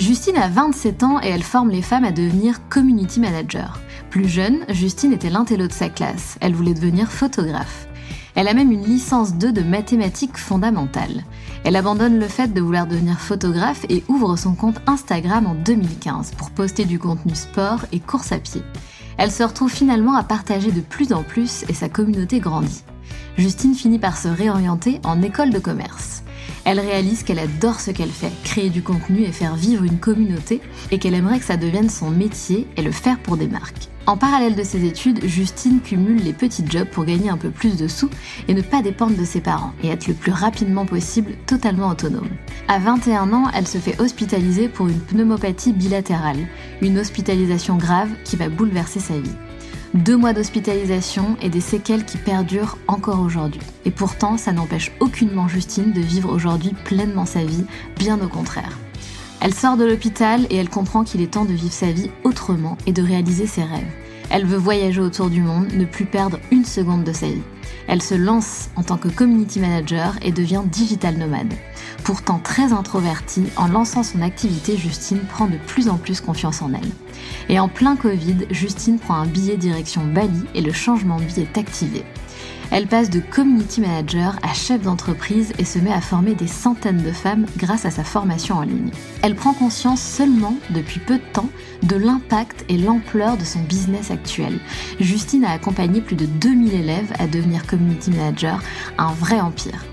Justine a 27 ans et elle forme les femmes à devenir community manager. Plus jeune, Justine était l'intello de sa classe. Elle voulait devenir photographe. Elle a même une licence 2 de mathématiques fondamentales. Elle abandonne le fait de vouloir devenir photographe et ouvre son compte Instagram en 2015 pour poster du contenu sport et course à pied. Elle se retrouve finalement à partager de plus en plus et sa communauté grandit. Justine finit par se réorienter en école de commerce. Elle réalise qu'elle adore ce qu'elle fait, créer du contenu et faire vivre une communauté, et qu'elle aimerait que ça devienne son métier et le faire pour des marques. En parallèle de ses études, Justine cumule les petits jobs pour gagner un peu plus de sous et ne pas dépendre de ses parents et être le plus rapidement possible totalement autonome. À 21 ans, elle se fait hospitaliser pour une pneumopathie bilatérale, une hospitalisation grave qui va bouleverser sa vie. Deux mois d'hospitalisation et des séquelles qui perdurent encore aujourd'hui. Et pourtant, ça n'empêche aucunement Justine de vivre aujourd'hui pleinement sa vie, bien au contraire. Elle sort de l'hôpital et elle comprend qu'il est temps de vivre sa vie autrement et de réaliser ses rêves. Elle veut voyager autour du monde, ne plus perdre une seconde de sa vie. Elle se lance en tant que community manager et devient digital nomade. Pourtant très introvertie, en lançant son activité, Justine prend de plus en plus confiance en elle. Et en plein Covid, Justine prend un billet direction Bali et le changement de vie est activé. Elle passe de community manager à chef d'entreprise et se met à former des centaines de femmes grâce à sa formation en ligne. Elle prend conscience seulement, depuis peu de temps, de l'impact et l'ampleur de son business actuel. Justine a accompagné plus de 2000 élèves à devenir community manager, un vrai empire.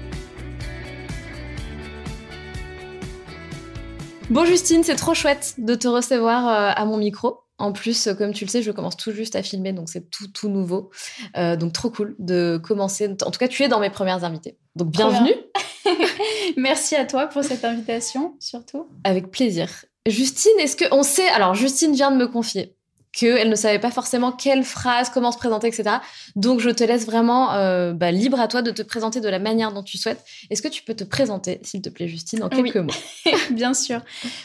Bon Justine, c'est trop chouette de te recevoir euh, à mon micro. En plus, comme tu le sais, je commence tout juste à filmer, donc c'est tout, tout nouveau. Euh, donc trop cool de commencer. En tout cas, tu es dans mes premières invitées. Donc bienvenue. Merci à toi pour cette invitation, surtout. Avec plaisir. Justine, est-ce que on sait Alors, Justine vient de me confier qu'elle ne savait pas forcément quelle phrase, comment se présenter, etc. Donc, je te laisse vraiment euh, bah, libre à toi de te présenter de la manière dont tu souhaites. Est-ce que tu peux te présenter, s'il te plaît, Justine, en quelques mots? Bien sûr.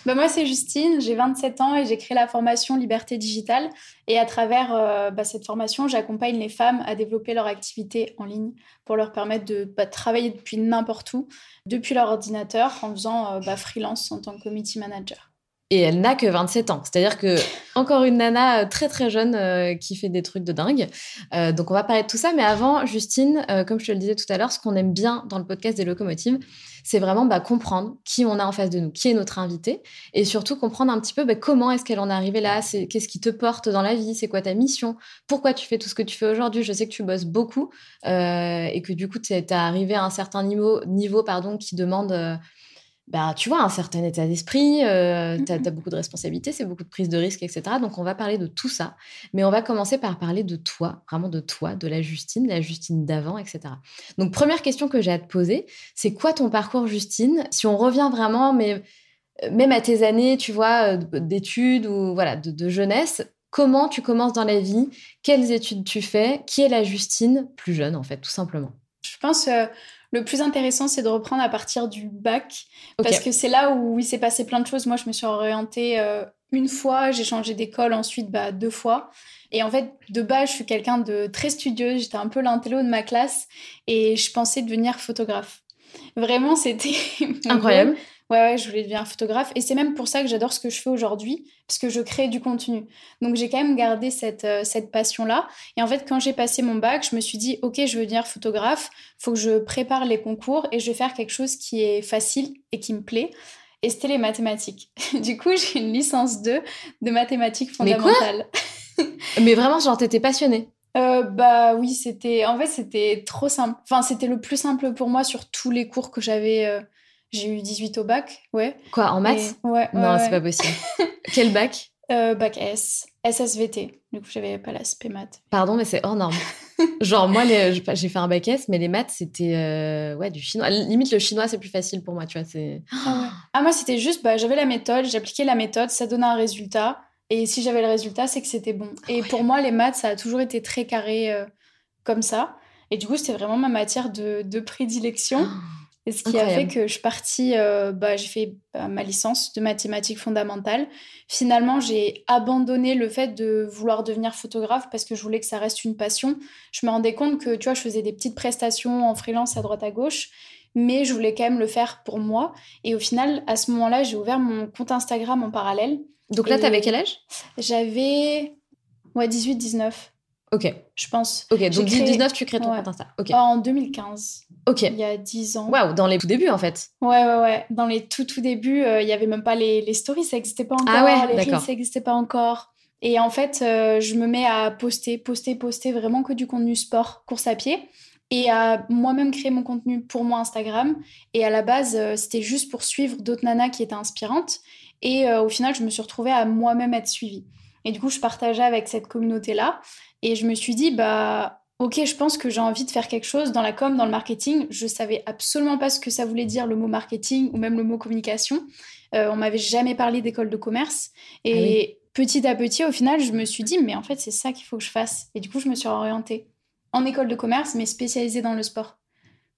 Bah, moi, c'est Justine, j'ai 27 ans et j'ai créé la formation Liberté Digitale. Et à travers euh, bah, cette formation, j'accompagne les femmes à développer leur activité en ligne pour leur permettre de travailler depuis n'importe où, depuis leur ordinateur, en faisant euh, freelance en tant que committee manager et elle n'a que 27 ans. C'est-à-dire que encore une nana euh, très très jeune euh, qui fait des trucs de dingue. Euh, donc on va parler de tout ça, mais avant, Justine, comme je te le disais tout à l'heure, ce qu'on aime bien dans le podcast des locomotives, c'est vraiment bah, comprendre qui on a en face de nous, qui est notre invité, et surtout comprendre un petit peu bah, comment est-ce qu'elle en est arrivée là, qu'est-ce qui te porte dans la vie, c'est quoi ta mission, pourquoi tu fais tout ce que tu fais aujourd'hui? Je sais que tu bosses beaucoup et que du coup tu es arrivé à un certain niveau, niveau pardon, qui demande bah, tu vois, un certain état d'esprit, euh, tu as, beaucoup de responsabilités, c'est beaucoup de prise de risque, etc. Donc, on va parler de tout ça. Mais on va commencer par parler de toi, vraiment de toi, de la Justine, la Justine d'avant, etc. Donc, première question que j'ai à te poser, c'est quoi ton parcours, Justine? Si on revient vraiment, mais euh, même à tes années, tu vois, euh, d'études ou voilà, de, jeunesse, comment tu commences dans la vie, quelles études tu fais, qui est la Justine plus jeune en fait, tout simplement? Je pense euh, le plus intéressant, c'est de reprendre à partir du bac, parce que c'est là où il s'est passé plein de choses. Moi, je me suis orientée euh, une fois, j'ai changé d'école ensuite bah, deux fois. Et en fait, de base, je suis quelqu'un de très studieux, j'étais un peu l'intello de ma classe, et je pensais devenir photographe. Vraiment, c'était incroyable. Ouais, ouais, je voulais devenir photographe. Et c'est même pour ça que j'adore ce que je fais aujourd'hui, parce que je crée du contenu. Donc j'ai quand même gardé cette, euh, cette passion-là. Et en fait, quand j'ai passé mon bac, je me suis dit, OK, je veux devenir photographe, faut que je prépare les concours et je vais faire quelque chose qui est facile et qui me plaît. Et c'était les mathématiques. du coup, j'ai une licence 2 de mathématiques fondamentales. Mais, Mais vraiment, genre, t'étais passionnée? Euh, bah oui, c'était en fait c'était trop simple. Enfin, c'était le plus simple pour moi sur tous les cours que j'avais euh, j'ai eu 18 au bac, ouais. Quoi, en maths Ouais. Non, c'est pas possible. Quel bac euh, Bac S, SSVT. Du coup, j'avais pas l'aspect maths. Pardon, mais c'est hors norme. Genre, moi, j'ai fait un bac S, mais les maths, c'était euh, ouais, du chinois. Limite, le chinois, c'est plus facile pour moi, tu vois. Ah, ah, moi, c'était juste, bah, j'avais la méthode, j'appliquais la méthode, ça donnait un résultat. Et si j'avais le résultat, c'est que c'était bon. Et pour moi, les maths, ça a toujours été très carré euh, comme ça. Et du coup, c'était vraiment ma matière de, de prédilection. Et ce qui a fait que je suis partie, euh, bah, j'ai fait bah, ma licence de mathématiques fondamentales. Finalement, j'ai abandonné le fait de vouloir devenir photographe parce que je voulais que ça reste une passion. Je me rendais compte que, tu vois, je faisais des petites prestations en freelance à droite à gauche, mais je voulais quand même le faire pour moi. Et au final, à ce moment-là, j'ai ouvert mon compte Instagram en parallèle. Donc là, tu avais quel âge? J'avais ouais, 18, 19. Ok. Je pense. Ok, donc 19, tu crées ton compte Insta. Ok. En 2015. Ok. Il y a 10 ans. Waouh, dans les tout débuts en fait. Ouais, ouais, ouais. Dans les tout, tout débuts, euh, il y avait même pas les, les stories, ça n'existait pas encore. Ah ouais, les reels, ça n'existait pas encore. Et en fait, euh, je me mets à poster, poster, poster vraiment que du contenu sport, course à pied. Et à moi-même créer mon contenu pour moi Instagram. Et à la base, euh, c'était juste pour suivre d'autres nanas qui étaient inspirantes. Et au final, je me suis retrouvée à moi-même être suivie. Et du coup, je partageais avec cette communauté-là. Et je me suis dit, bah, ok, je pense que j'ai envie de faire quelque chose dans la com, dans le marketing. Je savais absolument pas ce que ça voulait dire le mot marketing ou même le mot communication. Euh, on m'avait jamais parlé d'école de commerce. Et ah petit à petit, au final, je me suis dit, mais en fait, c'est ça qu'il faut que je fasse. Et du coup, je me suis orientée en école de commerce, mais spécialisée dans le sport.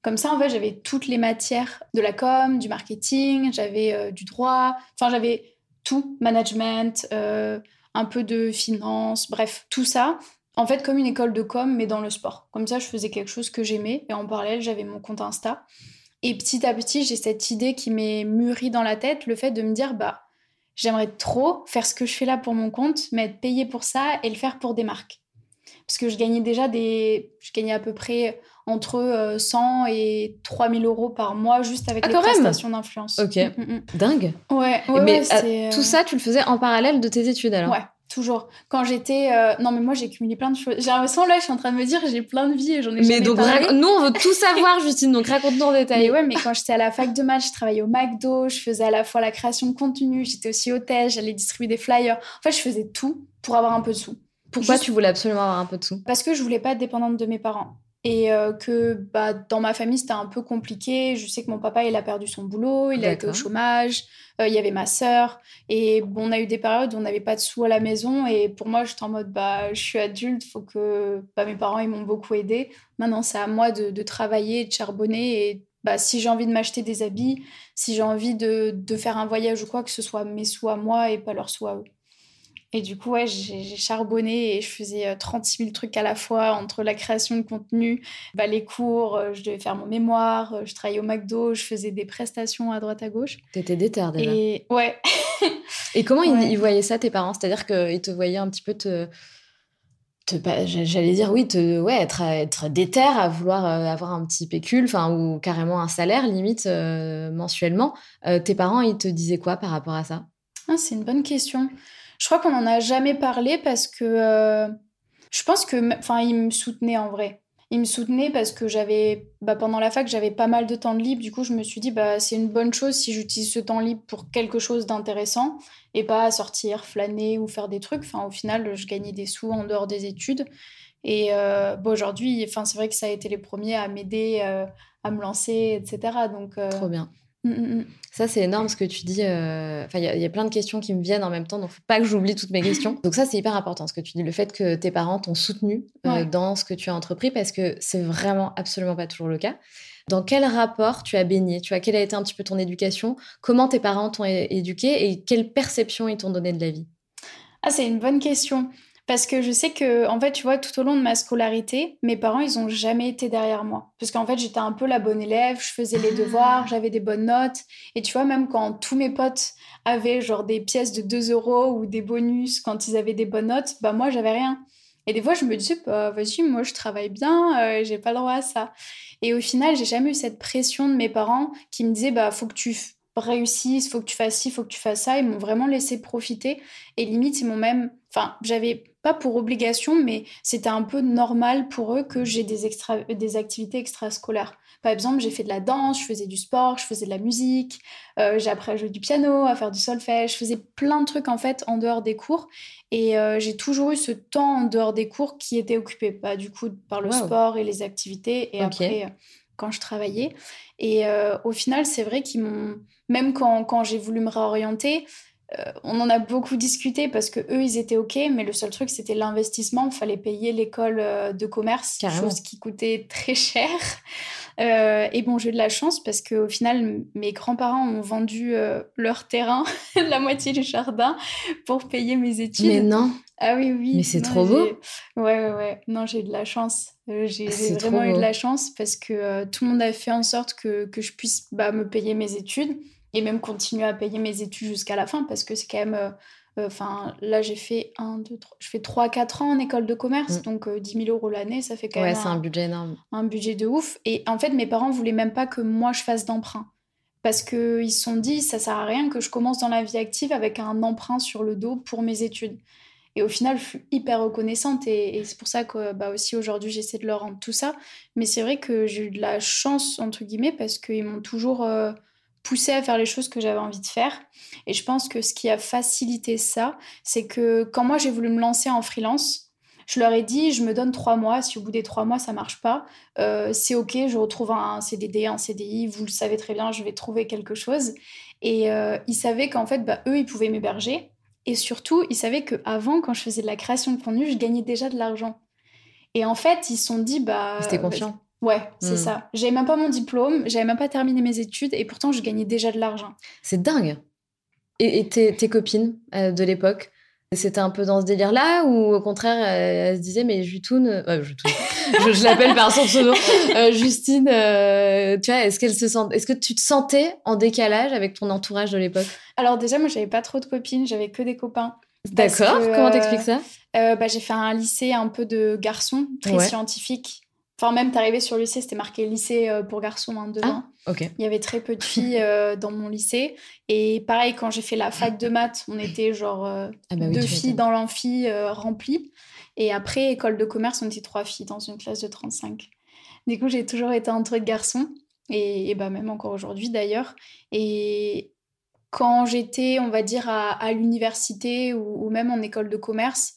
Comme ça, en fait, j'avais toutes les matières de la com, du marketing, j'avais euh, du droit, enfin, j'avais tout, management, euh, un peu de finance, bref, tout ça. En fait, comme une école de com, mais dans le sport. Comme ça, je faisais quelque chose que j'aimais et en parallèle, j'avais mon compte Insta. Et petit à petit, j'ai cette idée qui m'est mûrie dans la tête, le fait de me dire, bah, j'aimerais trop faire ce que je fais là pour mon compte, mais être payée pour ça et le faire pour des marques. Parce que je gagnais déjà des. Je gagnais à peu près entre 100 euh, et 3000 euros par mois juste avec ah, les prestations d'influence. Ok. Mm, mm, mm. Dingue. Ouais, mais euh, tout ça, tu le faisais en parallèle de tes études alors? Ouais. Toujours. Quand j'étais. Euh, non, mais moi, j'ai cumulé plein de choses. J'ai l'impression, là, je suis en train de me dire, j'ai plein de vies et j'en ai mais donc, nous, on veut tout savoir, Justine, donc raconte-nous en détail. Mais ouais, mais quand j'étais à la fac de maths, je travaillais au McDo, je faisais à la fois la création de contenu, j'étais aussi hôtesse, j'allais distribuer des flyers. En fait, je faisais tout pour avoir un peu de sous. Pourquoi tu voulais absolument avoir un peu de sous? Parce que je voulais pas être dépendante de mes parents et euh, que bah, dans ma famille c'était un peu compliqué. Je sais que mon papa il a perdu son boulot, il a été au chômage, euh, il y avait ma sœur et bon, on a eu des périodes où on n'avait pas de sous à la maison et pour moi j'étais en mode bah je suis adulte, faut que bah, mes parents ils m'ont beaucoup aidé. Maintenant c'est à moi de, de, travailler, de charbonner et bah, si j'ai envie de m'acheter des habits, si j'ai envie de, de faire un voyage ou quoi, que ce soit mes sous à moi et pas leurs sous à eux. Et du coup, ouais, j'ai charbonné et je faisais 36 euh, 000 trucs à la fois entre la création de contenu, bah, les cours, euh, je devais faire mon mémoire, euh, je travaillais au McDo, je faisais des prestations à droite à gauche. T'étais déter déjà. Et ouais. et comment ils, voyaient ça, tes parents? C'est-à-dire qu'ils te voyaient un petit peu te. J'allais dire oui, te, ouais, être, être déter à vouloir avoir un petit pécule, enfin ou carrément un salaire limite mensuellement. tes parents, ils te disaient quoi par rapport à ça? Ah, C'est une bonne question. Je crois qu'on n'en a jamais parlé parce que euh, je pense que, enfin, il me soutenait en vrai. Il me soutenait parce que j'avais, bah, pendant la fac, j'avais pas mal de temps de libre. Du coup, je me suis dit, bah, c'est une bonne chose si j'utilise ce temps libre pour quelque chose d'intéressant et pas sortir, flâner ou faire des trucs. Enfin, au final, je gagnais des sous en dehors des études. Et euh, bon, aujourd'hui, enfin, c'est vrai que ça a été les premiers à m'aider, euh, à me lancer, etc. Donc, Trop bien. Mm, mm, mm. Ça, c'est énorme ce que tu dis. euh, Enfin, il y, a- il y a plein de questions qui me viennent en même temps, donc faut pas que j'oublie toutes mes questions. Donc ça, c'est hyper important ce que tu dis, le fait que tes parents t'ont soutenu euh, Ouais. dans ce que tu as entrepris, parce que c'est vraiment absolument pas toujours le cas. Dans quel rapport tu as baigné? Tu vois, quelle a été un petit peu ton éducation? Comment tes parents t'ont éduqué? Et quelle perception ils t'ont donné de la vie? Ah, c'est une bonne question. Parce que je sais que, en fait, tu vois, tout au long de ma scolarité, mes parents, ils ont jamais été derrière moi. Parce qu'en fait, j'étais un peu la bonne élève, je faisais les Ah. devoirs, j'avais des bonnes notes. Et tu vois, même quand tous mes potes avaient genre des pièces de 2 euros ou des bonus quand ils avaient des bonnes notes, bah moi, j'avais rien. Et des fois, je me disais, bah vas-y, moi, je travaille bien, euh, j'ai pas le droit à ça. Et au final, j'ai jamais eu cette pression de mes parents qui me disaient, bah faut que tu réussisses, faut que tu fasses ci, faut que tu fasses ça. Ils m'ont vraiment laissé profiter. Et limite, ils m'ont même. Enfin, j'avais pas pour obligation, mais c'était un peu normal pour eux que j'ai des, extra... des activités extrascolaires. Par exemple, j'ai fait de la danse, je faisais du sport, je faisais de la musique, euh, j'ai appris à jouer du piano, à faire du solfège, je faisais plein de trucs en fait en dehors des cours. Et euh, j'ai toujours eu ce temps en dehors des cours qui était occupé bah, du coup par le Wow. sport et les activités. Et après, euh, quand je travaillais. Et euh, au final, c'est vrai qu'ils m'ont. Même quand, quand j'ai voulu me réorienter, on en a beaucoup discuté parce que eux, ils étaient OK, mais le seul truc, c'était l'investissement. Il fallait payer l'école euh, de commerce, Carrément. chose qui coûtait très cher. Euh, et bon, j'ai eu de la chance parce qu'au final, mes grands-parents ont vendu euh, leur terrain, la moitié du jardin, pour payer mes études. Mais non Ah oui, oui. Mais c'est trop beau. Ouais, ouais, ouais. Non, j'ai eu de la chance. Euh, j'ai Ah, vraiment eu de la chance parce que euh, tout le monde a fait en sorte que, que je puisse bah, me payer mes études et même continuer à payer mes études jusqu'à la fin parce que c'est quand même. euh, euh, Enfin, là, j'ai fait 1, 2, 3. Je fais 3-4 ans en école de commerce, Mm. donc euh, 10 000 euros l'année, ça fait quand Ouais, même c'est un budget énorme. un budget de ouf. Et en fait, mes parents voulaient même pas que moi je fasse d'emprunt. Parce qu'ils se sont dit, ça sert à rien que je commence dans la vie active avec un emprunt sur le dos pour mes études. Et au final, je suis hyper reconnaissante et, et c'est pour ça que bah, aussi aujourd'hui j'essaie de leur rendre tout ça. Mais c'est vrai que j'ai eu de la chance, entre guillemets, parce qu'ils m'ont toujours euh, poussé à faire les choses que j'avais envie de faire. Et je pense que ce qui a facilité ça, c'est que quand moi j'ai voulu me lancer en freelance, je leur ai dit, je me donne trois mois. Si au bout des trois mois ça marche pas, euh, c'est ok, je retrouve un CDD, un CDI. Vous le savez très bien, je vais trouver quelque chose. Et euh, ils savaient qu'en fait, bah, eux, ils pouvaient m'héberger. Et surtout, ils savaient qu'avant, quand je faisais de la création de contenu, je gagnais déjà de l'argent. Et en fait, ils se sont dit, bah. C'était confiant. Ouais, c'est Hmm. ça. J'avais même pas mon diplôme, j'avais même pas terminé mes études, et pourtant, je gagnais déjà de l'argent. C'est dingue. Et, et tes, tes copines euh, de l'époque, c'était un peu dans ce délire-là ou au contraire, euh, elles se disaient, mais Jutoun, euh, je, je l'appelle par son pseudo, euh, Justine, tu vois, est-ce qu'elle se sent, est-ce que tu te sentais en décalage avec ton entourage de l'époque? Alors, déjà, moi, j'avais pas trop de copines, j'avais que des copains. D'accord, comment t'expliques ça? bah, j'ai fait un lycée un peu de garçons, très Ouais. scientifique. Enfin, même, t'arrivais sur le lycée, c'était marqué lycée euh, pour garçons, hein, dedans. Ok. Il y avait très peu de filles euh, dans mon lycée. Et pareil, quand j'ai fait la fac de maths, on était genre euh, Ah bah oui, deux filles dans l'amphi euh, remplie. Et après, école de commerce, on était trois filles dans une classe de 35. Du coup, j'ai toujours été entourée de garçons. Et, et bah, même encore aujourd'hui, d'ailleurs. Et quand j'étais, on va dire, à, à l'université ou, ou même en école de commerce,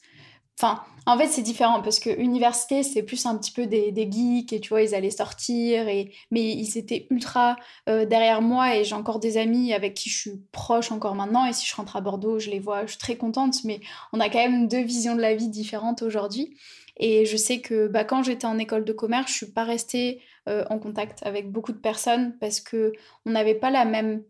Enfin, en fait, c'est différent parce que université, c'est plus un petit peu des, geeks et tu vois, ils allaient sortir, et... mais ils étaient ultra euh, derrière moi et j'ai encore des amis avec qui je suis proche encore maintenant. Et si je rentre à Bordeaux, je les vois, je suis très contente, mais on a quand même deux visions de la vie différentes aujourd'hui. Et je sais que bah, quand j'étais en école de commerce, je suis pas restée euh, en contact avec beaucoup de personnes parce que on n'avait pas la même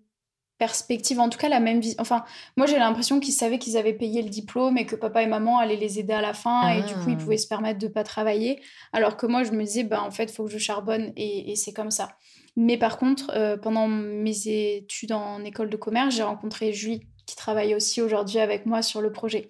perspective, en tout cas la même vision. Enfin, moi j'ai l'impression qu'ils savaient qu'ils avaient payé le diplôme et que papa et maman allaient les aider à la fin et du coup ils Ah. pouvaient se permettre de pas travailler. Alors que moi je me disais, bah en fait, il faut que je charbonne et, et c'est comme ça. Mais par contre, euh, pendant mes études en école de commerce, j'ai rencontré Julie qui travaille aussi aujourd'hui avec moi sur le projet.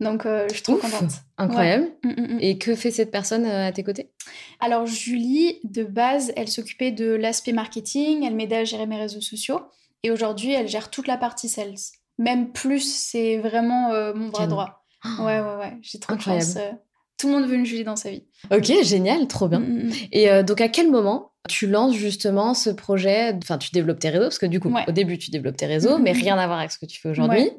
Donc euh, je suis trop Ouf. contente. Incroyable. Mm, mm, mm. Et que fait cette personne euh, à tes côtés? Alors Julie, de base, elle s'occupait de l'aspect marketing, elle m'aidait à gérer mes réseaux sociaux. Et aujourd'hui, elle gère toute la partie sales. Même plus, c'est vraiment euh, mon bras droit. Ouais, ouais, ouais. J'ai trop de chance. euh. Tout le monde veut une Julie dans sa vie. Ok, génial, trop bien. Mm, mm, mm. Et euh, donc, à quel moment tu lances justement ce projet? Enfin, tu développes tes réseaux, parce que du coup, Ouais. au début, tu développes tes réseaux, mais rien à voir avec ce que tu fais aujourd'hui. Ouais.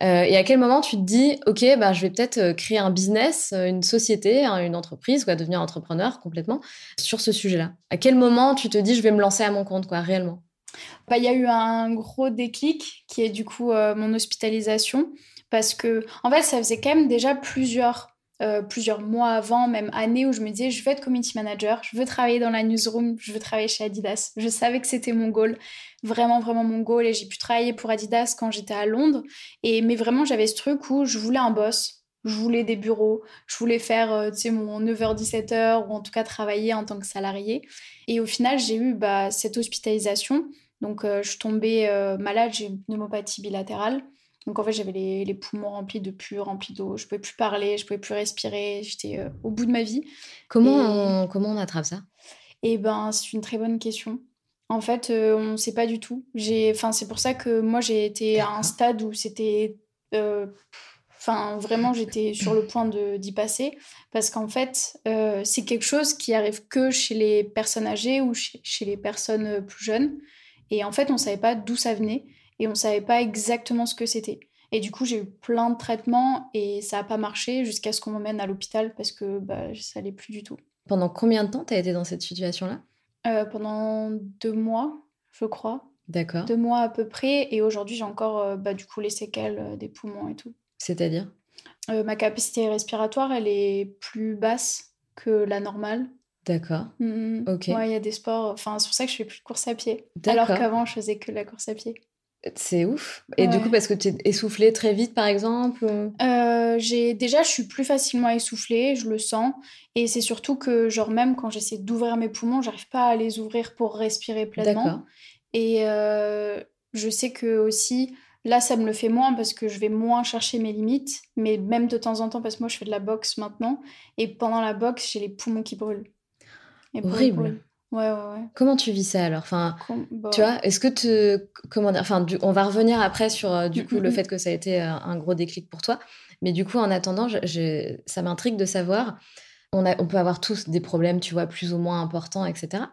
Euh, et à quel moment tu te dis, OK, bah, je vais peut-être créer un business, une société, hein, une entreprise, quoi, devenir entrepreneur complètement sur ce sujet-là? À quel moment tu te dis, je vais me lancer à mon compte, quoi, réellement? Bah, Il y a eu un gros déclic qui est du coup mon hospitalisation parce que en fait ça faisait quand même déjà plusieurs euh, plusieurs mois avant, même années, où je me disais, je veux être community manager, je veux travailler dans la newsroom, je veux travailler chez Adidas. Je savais que c'était mon goal, vraiment, vraiment mon goal. Et j'ai pu travailler pour Adidas quand j'étais à Londres. Et, mais vraiment, j'avais ce truc où je voulais un boss, je voulais des bureaux, je voulais faire, euh, tu sais, mon 9h-17h, ou en tout cas travailler en tant que salarié. Et au final, j'ai eu bah, cette hospitalisation. Donc, euh, je suis tombée malade, j'ai une pneumopathie bilatérale. Donc en fait, j'avais les, poumons remplis de pus, remplis d'eau. Je pouvais plus parler, je pouvais plus respirer. J'étais euh, au bout de ma vie. Comment, on, comment on attrape ça? Eh ben, c'est une très bonne question. En fait, euh, on ne sait pas du tout. Enfin, c'est pour ça que moi, j'ai été à un stade où c'était... Euh, enfin, vraiment, j'étais sur le point d'y passer. Parce qu'en fait, c'est quelque chose qui arrive que chez les personnes âgées ou chez, chez les personnes plus jeunes. Et en fait, on ne savait pas d'où ça venait et on ne savait pas exactement ce que c'était. Et du coup, j'ai eu plein de traitements et ça n'a pas marché jusqu'à ce qu'on m'emmène à l'hôpital parce que bah, ça n'allait plus du tout. Pendant combien de temps tu as été dans cette situation-là? Euh, Pendant deux mois, je crois. D'accord. Deux mois à peu près. Et aujourd'hui, j'ai encore euh, bah, du coup les séquelles euh, des poumons et tout. C'est-à-dire? Ma capacité respiratoire, elle est plus basse que la normale. D'accord. Mm, mm. ok. il y a des sports. Enfin, c'est pour ça que je fais plus de course à pied. Alors qu'avant, je faisais que la course à pied. C'est ouf. Et du coup, parce que tu es essoufflée très vite, par exemple euh, j'ai Déjà, je suis plus facilement essoufflée, je le sens. Et c'est surtout que, genre, même quand j'essaie d'ouvrir mes poumons, j'arrive pas à les ouvrir pour respirer pleinement. Et euh, je sais que aussi, là, ça me le fait moins parce que je vais moins chercher mes limites. Mais même de temps en temps, parce que moi, je fais de la boxe maintenant. Et pendant la boxe, j'ai les poumons qui brûlent. Horrible. Ouais, ouais, ouais. Comment tu vis ça alors? Enfin, bah Tu vois, est-ce que tu. Comment dire Enfin, on va revenir après sur euh, du mmh, coup le mmh, mmh. fait que ça a été euh, un gros déclic pour toi. Mais du coup, en attendant, ça m'intrigue de savoir. On, peut avoir tous des problèmes, tu vois, plus ou moins importants, etc.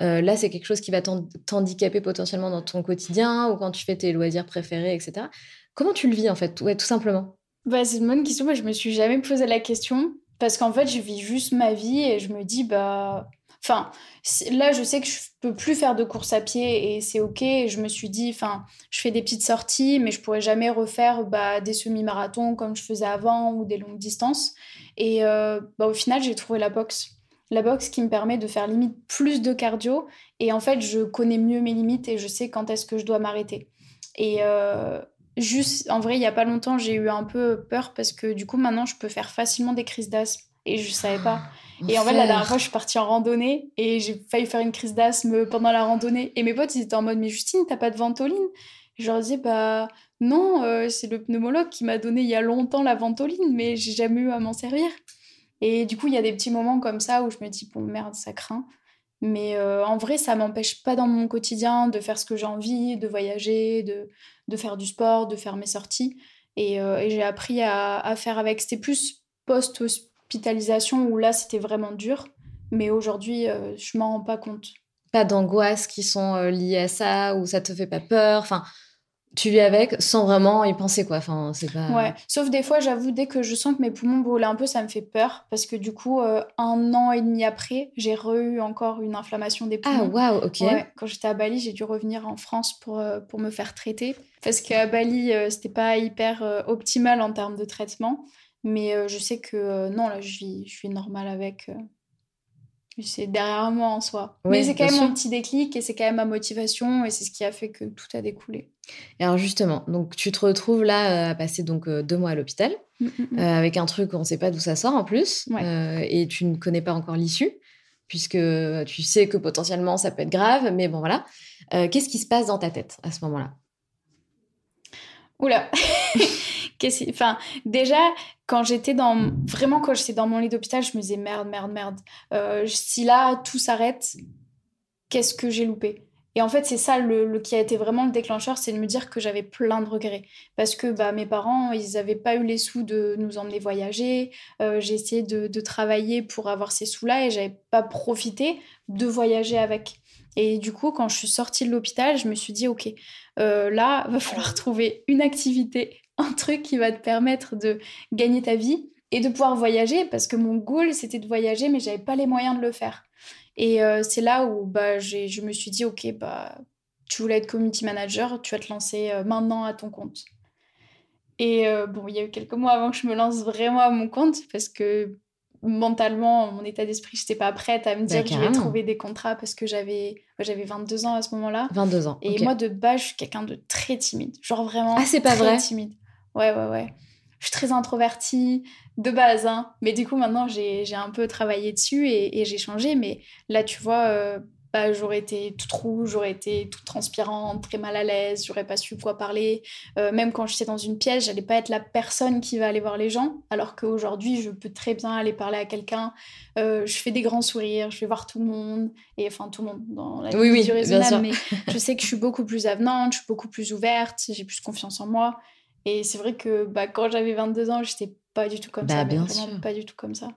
Euh, là, c'est quelque chose qui va t'handicaper potentiellement dans ton quotidien ou quand tu fais tes loisirs préférés, etc. Comment tu le vis en fait? Tout simplement. Bah, c'est une bonne question. Moi, je me suis jamais posé la question parce qu'en fait, je vis juste ma vie et je me dis, bah Enfin, là, je sais que je peux plus faire de course à pied et c'est ok. je me suis dit, enfin, je fais des petites sorties, mais je pourrais jamais refaire bah, des semi-marathons comme je faisais avant ou des longues distances. Et euh, bah, au final, j'ai trouvé la boxe. La boxe qui me permet de faire limite plus de cardio. Et en fait, je connais mieux mes limites et je sais quand est-ce que je dois m'arrêter. Et euh, juste, en vrai, il y a pas longtemps, j'ai eu un peu peur parce que du coup, maintenant, je peux faire facilement des crises d'asthme et je savais pas. Et en fait, la dernière fois, je suis partie en randonnée et j'ai failli faire une crise d'asthme pendant la randonnée. Et mes potes, ils étaient en mode, mais Justine, t'as pas de ventoline? Je leur disais, bah non, euh, c'est le pneumologue qui m'a donné il y a longtemps la ventoline, mais j'ai jamais eu à m'en servir. Et du coup, il y a des petits moments comme ça où je me dis, bon, merde, ça craint. Mais euh, en vrai, ça m'empêche pas dans mon quotidien de faire ce que j'ai envie, de voyager, de, de faire du sport, de faire mes sorties. Et, euh, et j'ai appris à, à, faire avec. C'était plus post hospitalisation où là, c'était vraiment dur. Mais aujourd'hui, euh, je m'en rends pas compte. Pas d'angoisse qui sont euh, liées à ça, ou ça te fait pas peur. Enfin, tu vis avec sans vraiment y penser, quoi. Enfin, c'est pas... Ouais, sauf des fois, j'avoue, dès que je sens que mes poumons brûlent un peu, ça me fait peur. Parce que du coup, euh, un an et demi après, j'ai re-eu encore une inflammation des poumons. Ah, waouh, ok. quand j'étais à Bali, j'ai dû revenir en France pour, pour me faire traiter. Parce qu'à Bali, c'était pas hyper optimal en termes de traitement. Mais euh, je sais que euh, non, là, je vis, je suis normale avec. Euh, c'est derrière moi en soi. Mais c'est quand même un petit déclic et c'est quand même ma motivation et c'est ce qui a fait que tout a découlé. Et alors justement, donc tu te retrouves là à passer donc deux mois à l'hôpital mmh, mmh, mmh. avec un truc on ne sait pas d'où ça sort en plus et tu ne connais pas encore l'issue puisque tu sais que potentiellement ça peut être grave, mais bon voilà. Qu'est-ce qui se passe dans ta tête à ce moment-là? Oula Enfin, déjà, quand j'étais dans. Vraiment, quand j'étais dans mon lit d'hôpital, je me disais merde, merde, merde. Euh, si là, tout s'arrête, qu'est-ce que j'ai loupé? Et en fait, c'est ça le, qui a été vraiment le déclencheur, c'est de me dire que j'avais plein de regrets. Parce que bah, mes parents, ils n'avaient pas eu les sous de nous emmener voyager. Euh, j'ai essayé de, de, travailler pour avoir ces sous-là et j'avais pas profité de voyager avec. Et du coup, quand je suis sortie de l'hôpital, je me suis dit, OK, euh, là, va falloir trouver une activité un truc qui va te permettre de gagner ta vie et de pouvoir voyager parce que mon goal c'était de voyager mais j'avais pas les moyens de le faire. Et euh, c'est là où bah, je me suis dit ok bah tu voulais être community manager, tu vas te lancer maintenant à ton compte. Et bon, il y a eu quelques mois avant que je me lance vraiment à mon compte parce que mentalement, mon état d'esprit, je n'étais pas prête à me dire que je vais trouver des contrats parce que j'avais j'avais 22 ans à ce moment-là. 22 ans. Et moi, de base, je suis quelqu'un de très timide. Genre vraiment. Ah, c'est pas très vrai timide. Ouais, ouais, ouais. Je suis très introvertie de base, hein. Mais du coup, maintenant, j'ai un peu travaillé dessus et, et j'ai changé. Mais là, tu vois, euh, bah, j'aurais été toute rouge, j'aurais été toute transpirante, très mal à l'aise, j'aurais pas su quoi parler. Euh, même quand j'étais dans une pièce, j'allais pas être la personne qui va aller voir les gens, alors qu'aujourd'hui, je peux très bien aller parler à quelqu'un. Euh, je fais des grands sourires, je vais voir tout le monde, et enfin tout le monde dans la oui, oui, raisonnable, mais je sais que je suis beaucoup plus avenante, je suis beaucoup plus ouverte, j'ai plus confiance en moi. Et c'est vrai que bah, quand j'avais 22 ans, j'étais pas du tout comme bah, ça, bien sûr. pas du tout comme ça.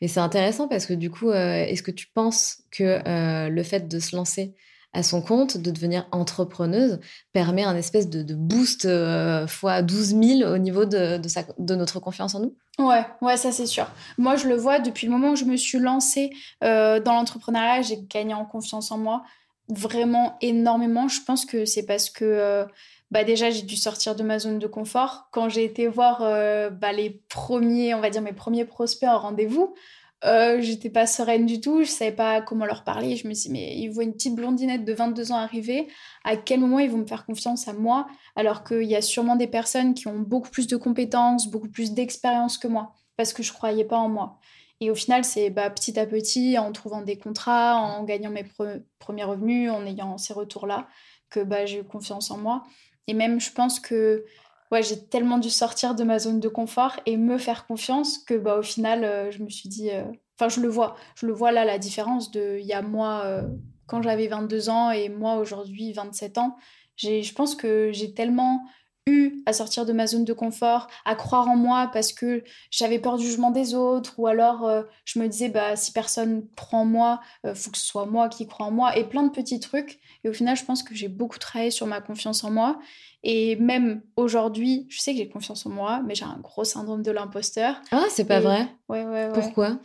Mais c'est intéressant parce que du coup, euh, est-ce que tu penses que euh, le fait de se lancer à son compte, de devenir entrepreneuse, permet un espèce de, boost euh, fois 12 000 au niveau de, de, notre confiance en nous? Ouais, ouais, ça c'est sûr. Moi, je le vois depuis le moment où je me suis lancée dans l'entrepreneuriat, j'ai gagné en confiance en moi vraiment énormément. Je pense que c'est parce que bah déjà j'ai dû sortir de ma zone de confort. Quand j'ai été voir euh, bah, les premiers, on va dire mes premiers prospects en rendez-vous, euh, j'étais pas sereine du tout, je savais pas comment leur parler. Je me suis dit, mais ils voient une petite blondinette de 22 ans arriver, à quel moment ils vont me faire confiance à moi alors qu'il y a sûrement des personnes qui ont beaucoup plus de compétences, beaucoup plus d'expérience que moi, parce que je croyais pas en moi. Et au final, c'est bah, petit à petit, en trouvant des contrats, en gagnant mes premiers revenus, en ayant ces retours-là, que bah, j'ai eu confiance en moi. Et même, je pense que ouais, j'ai tellement dû sortir de ma zone de confort et me faire confiance que bah, au final, euh, je me suis dit. Euh, enfin, je le vois. Je le vois là, la différence de il y a moi, euh, quand j'avais 22 ans et moi, aujourd'hui, 27 ans. Je pense que j'ai tellement eu à sortir de ma zone de confort, à croire en moi parce que j'avais peur du jugement des autres ou alors je me disais bah si personne en moi, il faut que ce soit moi qui croit en moi et plein de petits trucs et au final, je pense que j'ai beaucoup travaillé sur ma confiance en moi. Et même aujourd'hui, je sais que j'ai confiance en moi, mais j'ai un gros syndrome de l'imposteur. Ah, c'est pas vrai? Ouais, ouais, ouais. Pourquoi?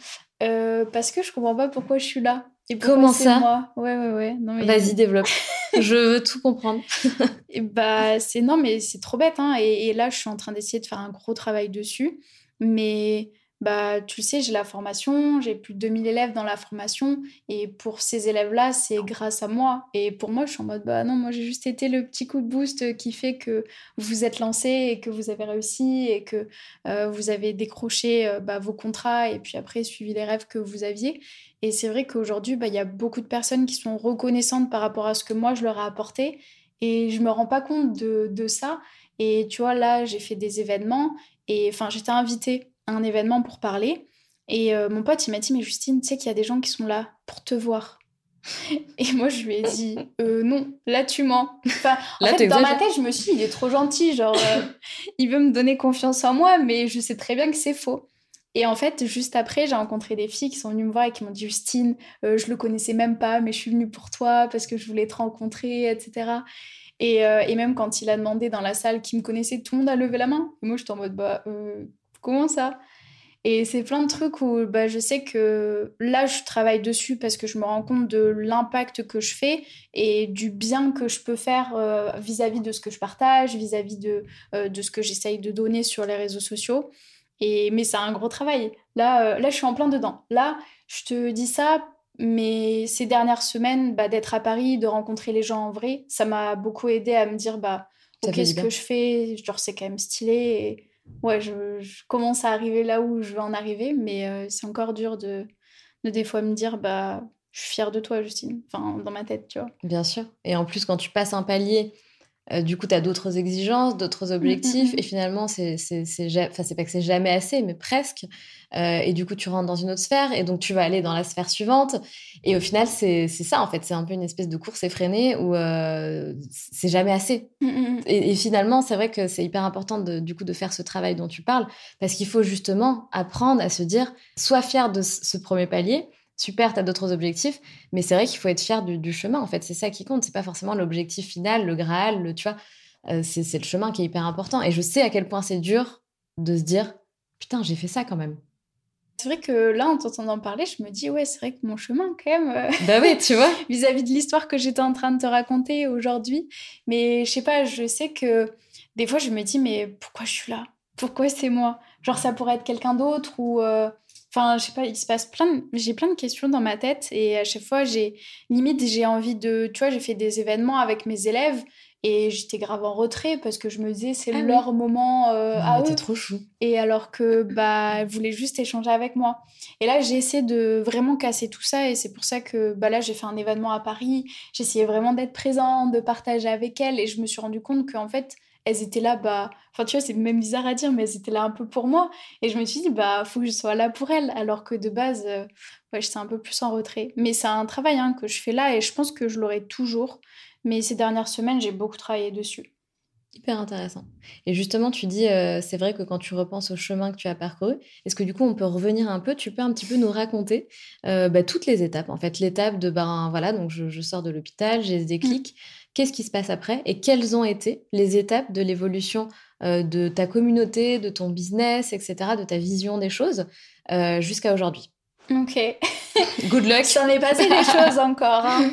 Euh, Parce que je comprends pas pourquoi je suis là. Et Comment ça moi? Ouais, ouais, ouais. Mais... Vas-y, développe. je veux tout comprendre. et bah, c'est non, mais c'est trop bête. Hein. Et, et, là, je suis en train d'essayer de faire un gros travail dessus. Mais bah, tu le sais, j'ai la formation, j'ai plus de 2000 élèves dans la formation, et pour ces élèves-là, c'est grâce à moi. Et pour moi, je suis en mode, bah non, moi j'ai juste été le petit coup de boost qui fait que vous êtes lancé et que vous avez réussi et que euh, vous avez décroché euh, bah, vos contrats et puis après suivi les rêves que vous aviez. Et c'est vrai qu'aujourd'hui, bah, il y a beaucoup de personnes qui sont reconnaissantes par rapport à ce que moi je leur ai apporté, et je me rends pas compte de, de ça. Et tu vois, là, j'ai fait des événements, et enfin, j'étais invitée un événement pour parler. Et euh, mon pote, il m'a dit, mais Justine, tu sais qu'il y a des gens qui sont là pour te voir. Et moi, je lui ai dit, euh, non, là, tu mens. Enfin, en fait, dans ma tête, je me suis dit, il est trop gentil, genre, euh, il veut me donner confiance en moi, mais je sais très bien que c'est faux. Et en fait, juste après, j'ai rencontré des filles qui sont venues me voir et qui m'ont dit, Justine, je le connaissais même pas, mais je suis venue pour toi parce que je voulais te rencontrer, etc. Et, et même quand il a demandé dans la salle qui me connaissait, tout le monde a levé la main. Et moi, j'étais en mode, bah, comment ça? Et c'est plein de trucs où bah, je sais que là, je travaille dessus parce que je me rends compte de l'impact que je fais et du bien que je peux faire euh, vis-à-vis de ce que je partage, vis-à-vis de, euh, de ce que j'essaye de donner sur les réseaux sociaux. Et, mais c'est un gros travail. Là, euh, là, je suis en plein dedans. Là, je te dis ça, mais ces dernières semaines, bah, d'être à Paris, de rencontrer les gens en vrai, ça m'a beaucoup aidé à me dire, bah, ok, ce que je fais, genre, c'est quand même stylé. Ouais, je, commence à arriver là où je veux en arriver, mais euh, c'est encore dur de, de des fois me dire, bah, je suis fière de toi, Justine. Enfin, dans ma tête, tu vois. Bien sûr. Et en plus, quand tu passes un palier euh, du coup, tu as d'autres exigences, d'autres objectifs, et finalement, c'est enfin, pas que c'est jamais assez, mais presque. Euh, et du coup, tu rentres dans une autre sphère, et donc tu vas aller dans la sphère suivante. Et au final, c'est ça, en fait. C'est un peu une espèce de course effrénée où euh, c'est jamais assez. Et, finalement, c'est vrai que c'est hyper important de, du coup de faire ce travail dont tu parles, parce qu'il faut justement apprendre à se dire, sois fier de ce premier palier, super, tu as d'autres objectifs, mais c'est vrai qu'il faut être fier du, chemin, en fait. C'est ça qui compte. C'est pas forcément l'objectif final, le Graal, le, tu vois. Euh, c'est le chemin qui est hyper important. Et je sais à quel point c'est dur de se dire, putain, j'ai fait ça quand même. C'est vrai que là, en t'entendant parler, je me dis, ouais, c'est vrai que mon chemin, quand même. Euh, bah oui, tu vois. Vis-à-vis de l'histoire que j'étais en train de te raconter aujourd'hui. Mais je sais pas, je sais que des fois, je me dis, mais pourquoi je suis là? Pourquoi c'est moi? Genre, ça pourrait être quelqu'un d'autre ou. Euh, enfin, je sais pas, il se passe plein de... J'ai plein de questions dans ma tête et à chaque fois, j'ai. Limite, j'ai envie de. Tu vois, j'ai fait des événements avec mes élèves et j'étais grave en retrait parce que je me disais, c'est ah leur moment euh, ah, à trop chou. Et alors que, bah, elle voulait juste échanger avec moi. Et là, j'ai essayé de vraiment casser tout ça. Et c'est pour ça que, bah, là, j'ai fait un événement à Paris. J'essayais vraiment d'être présente, de partager avec elle. Et je me suis rendu compte qu'en fait, elles étaient là, bah, enfin, tu vois, c'est même bizarre à dire, mais elles étaient là un peu pour moi. Et je me suis dit, bah, faut que je sois là pour elles. Alors que de base, euh, ouais, j'étais un peu plus en retrait. Mais c'est un travail hein, que je fais là et je pense que je l'aurai toujours. Mais ces dernières semaines, j'ai beaucoup travaillé dessus. Hyper intéressant. Et justement, tu dis, euh, c'est vrai que quand tu repenses au chemin que tu as parcouru, est-ce que du coup, on peut revenir un peu? Tu peux un petit peu nous raconter euh, bah, toutes les étapes. En fait, l'étape de, ben voilà, donc je, sors de l'hôpital, j'ai ce déclic. Qu'est-ce qui se passe après Et quelles ont été les étapes de l'évolution euh, de ta communauté, de ton business, etc., de ta vision des choses jusqu'à aujourd'hui Ok. Good luck. J'en ai passé des choses encore. Hein.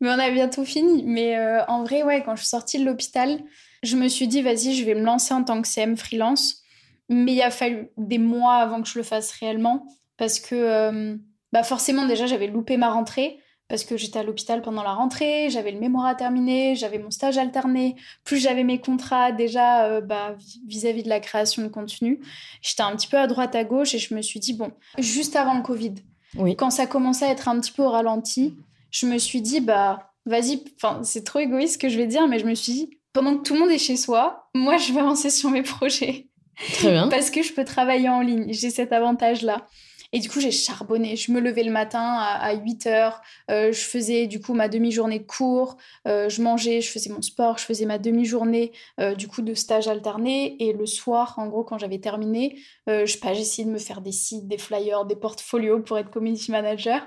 Mais on a bientôt fini. Mais euh, en vrai, ouais, quand je suis sortie de l'hôpital, je me suis dit, vas-y, je vais me lancer en tant que CM freelance. Mais il a fallu des mois avant que je le fasse réellement. Parce que, euh, bah forcément, déjà, j'avais loupé ma rentrée. Parce que j'étais à l'hôpital pendant la rentrée, j'avais le mémoire à terminer, j'avais mon stage alterné, plus j'avais mes contrats déjà euh, bah, vis-à-vis de la création de contenu. J'étais un petit peu à droite à gauche et je me suis dit, bon, juste avant le Covid, oui. quand ça commençait à être un petit peu au ralenti, je me suis dit, bah, vas-y, c'est trop égoïste ce que je vais dire, mais je me suis dit, pendant que tout le monde est chez soi, moi, je vais avancer sur mes projets. Très bien. Parce que je peux travailler en ligne. J'ai cet avantage-là. Et du coup, j'ai charbonné. Je me levais le matin à, 8 heures. Euh, je faisais du coup ma demi-journée de cours. Euh, je mangeais, je faisais mon sport. Je faisais ma demi-journée euh, du coup de stage alterné. Et le soir, en gros, quand j'avais terminé, je j'essayais de me faire des sites, des flyers, des portfolios pour être community manager.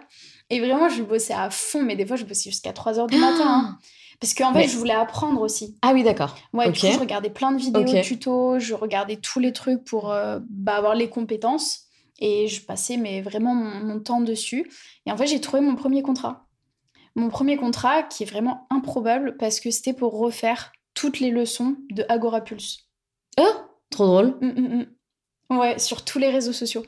Et vraiment, je bossais à fond, mais des fois, je bossais jusqu'à 3 heures du matin. Hein. Parce qu'en fait, je voulais apprendre aussi. Ah oui, d'accord. Ouais, du coup, je regardais plein de vidéos, de tutos, je regardais tous les trucs pour euh, bah, avoir les compétences. Et je passais mais vraiment mon, temps dessus. Et en fait, j'ai trouvé mon premier contrat. Mon premier contrat qui est vraiment improbable parce que c'était pour refaire toutes les leçons de Agora Pulse. Oh, trop drôle. Mmh, mmh, mmh. Ouais, sur tous les réseaux sociaux.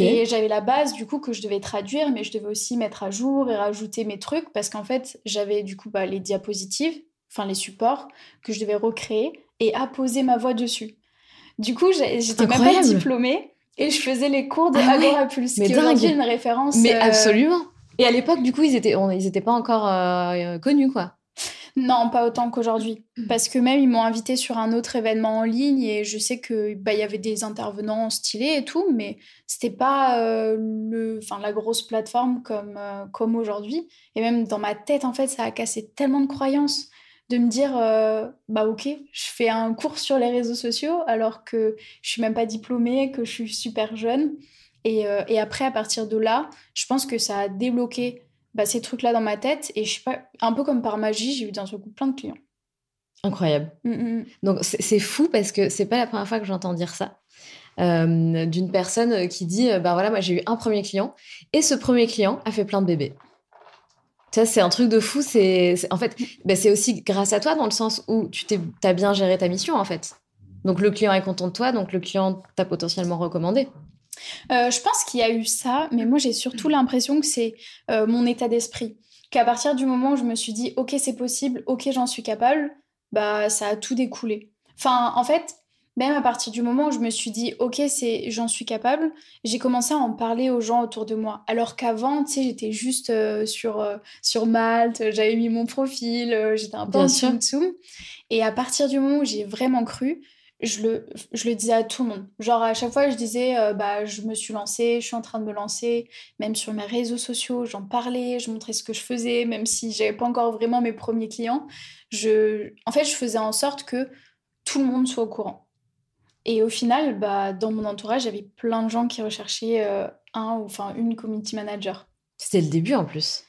Et j'avais la base du coup que je devais traduire, mais je devais aussi mettre à jour et rajouter mes trucs parce qu'en fait j'avais du coup bah, les diapositives, enfin les supports que je devais recréer et apposer ma voix dessus. Du coup j'étais même pas diplômée et je faisais les cours de ah Agora Pulse, qui est aujourd'hui une référence. Mais euh, absolument. Et à l'époque du coup ils étaient, ils étaient pas encore euh, connus quoi. Non, pas autant qu'aujourd'hui. Mm. Parce que même, ils m'ont invité sur un autre événement en ligne et je sais qu'il bah, y avait des intervenants stylés et tout, mais c'était pas euh, le, la grosse plateforme comme, euh, comme aujourd'hui. Et même dans ma tête, en fait, ça a cassé tellement de croyances de me dire euh, bah ok je fais un cours sur les réseaux sociaux alors que je suis même pas diplômée que je suis super jeune et, et après à partir de là je pense que ça a débloqué bah, ces trucs-là dans ma tête. Et je sais pas, un peu comme par magie, j'ai eu d'un seul coup plein de clients. Incroyable. Mm, mm, mm. Donc c'est fou parce que c'est pas la première fois que j'entends dire ça. Euh, d'une personne qui dit bah voilà moi j'ai eu un premier client et ce premier client a fait plein de bébés ça c'est un truc de fou c'est en fait bah, c'est aussi grâce à toi dans le sens où tu as bien géré ta mission en fait donc le client est content de toi donc le client t'a potentiellement recommandé euh, je pense qu'il y a eu ça, mais moi j'ai surtout l'impression que c'est euh, mon état d'esprit. Qu'à partir du moment où je me suis dit, ok, c'est possible, ok, j'en suis capable, bah ça a tout découlé. Enfin, en fait, même à partir du moment où je me suis dit, ok, c'est, j'en suis capable, j'ai commencé à en parler aux gens autour de moi. Alors qu'avant, tu sais, j'étais juste euh, sur, sur Malte, j'avais mis mon profil, j'étais un peu en tsum Et à partir du moment où j'ai vraiment cru, je le, je le disais à tout le monde. Genre, à chaque fois, je disais, euh, bah, je me suis lancée, je suis en train de me lancer. Même sur mes réseaux sociaux, j'en parlais, je montrais ce que je faisais, même si j'avais pas encore vraiment mes premiers clients. Je, en fait, je faisais en sorte que tout le monde soit au courant. Et au final, bah, dans mon entourage, j'avais plein de gens qui recherchaient euh, un ou enfin une community manager. C'était le début en plus.